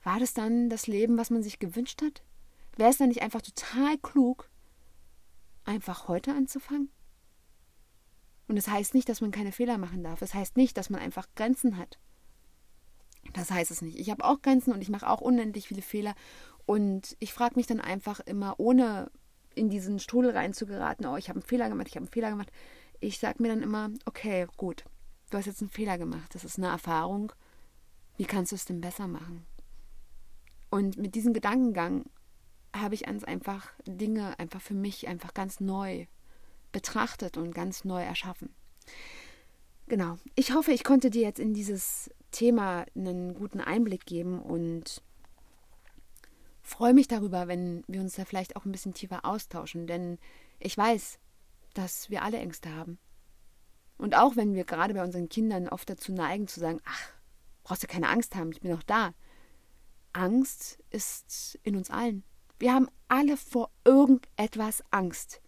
[SPEAKER 1] War das dann das Leben, was man sich gewünscht hat? Wäre es dann nicht einfach total klug, einfach heute anzufangen? Und das heißt nicht, dass man keine Fehler machen darf. Das heißt nicht, dass man einfach Grenzen hat. Das heißt es nicht. Ich habe auch Grenzen und ich mache auch unendlich viele Fehler. Und ich frage mich dann einfach immer, ohne in diesen Strudel reinzugeraten, oh, ich habe einen Fehler gemacht, ich habe einen Fehler gemacht. Ich sage mir dann immer, okay, gut, du hast jetzt einen Fehler gemacht. Das ist eine Erfahrung. Wie kannst du es denn besser machen? Und mit diesem Gedankengang habe ich einfach Dinge einfach für mich einfach ganz neu betrachtet und ganz neu erschaffen. Genau. Ich hoffe, ich konnte dir jetzt in dieses Thema einen guten Einblick geben und freue mich darüber, wenn wir uns da vielleicht auch ein bisschen tiefer austauschen, denn ich weiß, dass wir alle Ängste haben. Und auch wenn wir gerade bei unseren Kindern oft dazu neigen zu sagen, ach, brauchst du keine Angst haben, ich bin doch da. Angst ist in uns allen. Wir haben alle vor irgendetwas Angst.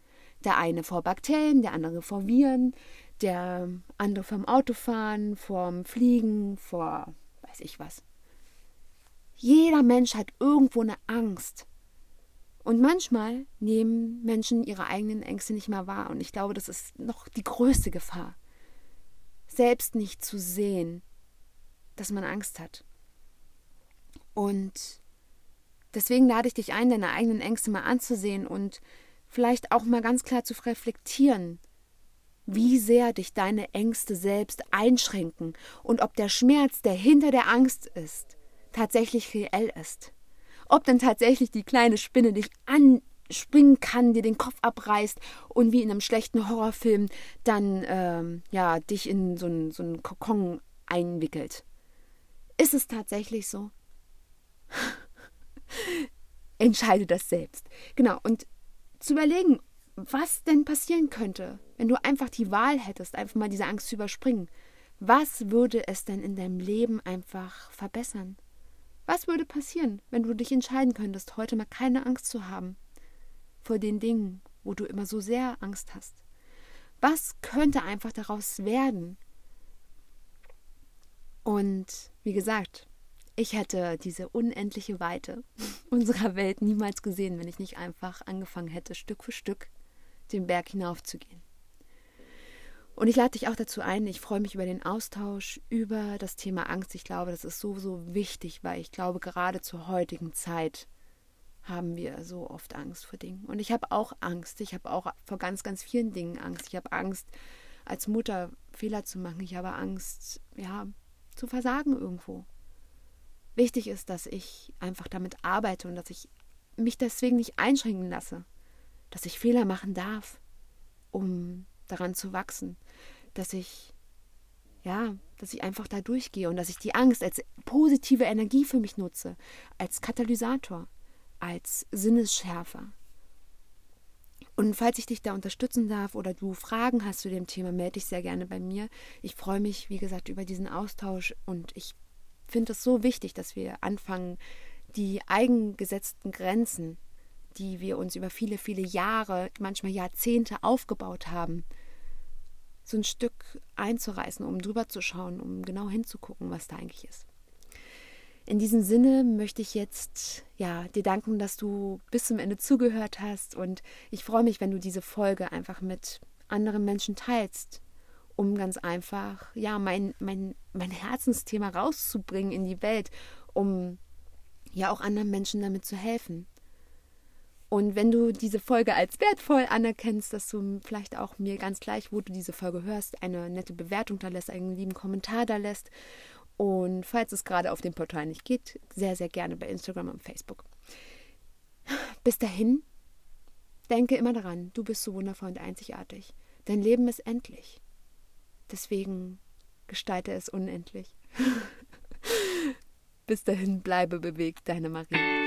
[SPEAKER 1] Der eine vor Bakterien, der andere vor Viren, der andere vom Autofahren, vorm Fliegen, vor weiß ich was. Jeder Mensch hat irgendwo eine Angst. Und manchmal nehmen Menschen ihre eigenen Ängste nicht mehr wahr. Und ich glaube, das ist noch die größte Gefahr. Selbst nicht zu sehen, dass man Angst hat. Und deswegen lade ich dich ein, deine eigenen Ängste mal anzusehen und vielleicht auch mal ganz klar zu reflektieren, wie sehr dich deine Ängste selbst einschränken und ob der Schmerz, der hinter der Angst ist, tatsächlich reell ist. Ob denn tatsächlich die kleine Spinne dich anspringen kann, dir den Kopf abreißt und wie in einem schlechten Horrorfilm dann ähm, ja dich in so einen, so einen Kokon einwickelt. Ist es tatsächlich so? (laughs) Entscheide das selbst. Genau, und zu überlegen, was denn passieren könnte, wenn du einfach die Wahl hättest, einfach mal diese Angst zu überspringen. Was würde es denn in deinem Leben einfach verbessern? Was würde passieren, wenn du dich entscheiden könntest, heute mal keine Angst zu haben vor den Dingen, wo du immer so sehr Angst hast? Was könnte einfach daraus werden? Und wie gesagt, ich hätte diese unendliche Weite (laughs) unserer Welt niemals gesehen, wenn ich nicht einfach angefangen hätte, Stück für Stück den Berg hinaufzugehen. Und ich lade dich auch dazu ein, ich freue mich über den Austausch über das Thema Angst. Ich glaube, das ist so, so wichtig, weil ich glaube, gerade zur heutigen Zeit haben wir so oft Angst vor Dingen. Und ich habe auch Angst. Ich habe auch vor ganz, ganz vielen Dingen Angst. Ich habe Angst, als Mutter Fehler zu machen. Ich habe Angst, ja, zu versagen irgendwo. Wichtig ist, dass ich einfach damit arbeite und dass ich mich deswegen nicht einschränken lasse, dass ich Fehler machen darf, um daran zu wachsen, dass ich ja, dass ich einfach da durchgehe und dass ich die Angst als positive Energie für mich nutze, als Katalysator, als Sinnesschärfer. Und falls ich dich da unterstützen darf oder du Fragen hast zu dem Thema, melde dich sehr gerne bei mir. Ich freue mich, wie gesagt, über diesen Austausch und ich finde es so wichtig, dass wir anfangen, die eigengesetzten Grenzen, die wir uns über viele, viele Jahre, manchmal Jahrzehnte aufgebaut haben, so ein Stück einzureißen, um drüber zu schauen, um genau hinzugucken, was da eigentlich ist. In diesem Sinne möchte ich jetzt ja dir danken, dass du bis zum Ende zugehört hast und ich freue mich, wenn du diese Folge einfach mit anderen Menschen teilst, um ganz einfach, ja, mein, mein, mein Herzensthema rauszubringen in die Welt, um ja auch anderen Menschen damit zu helfen. Und wenn du diese Folge als wertvoll anerkennst, dass du vielleicht auch mir ganz gleich, wo du diese Folge hörst, eine nette Bewertung da lässt, einen lieben Kommentar da lässt. Und falls es gerade auf dem Portal nicht geht, sehr, sehr gerne bei Instagram und Facebook. Bis dahin, denke immer daran, du bist so wundervoll und einzigartig. Dein Leben ist endlich. Deswegen gestalte es unendlich. (laughs) Bis dahin bleibe bewegt, deine Marie.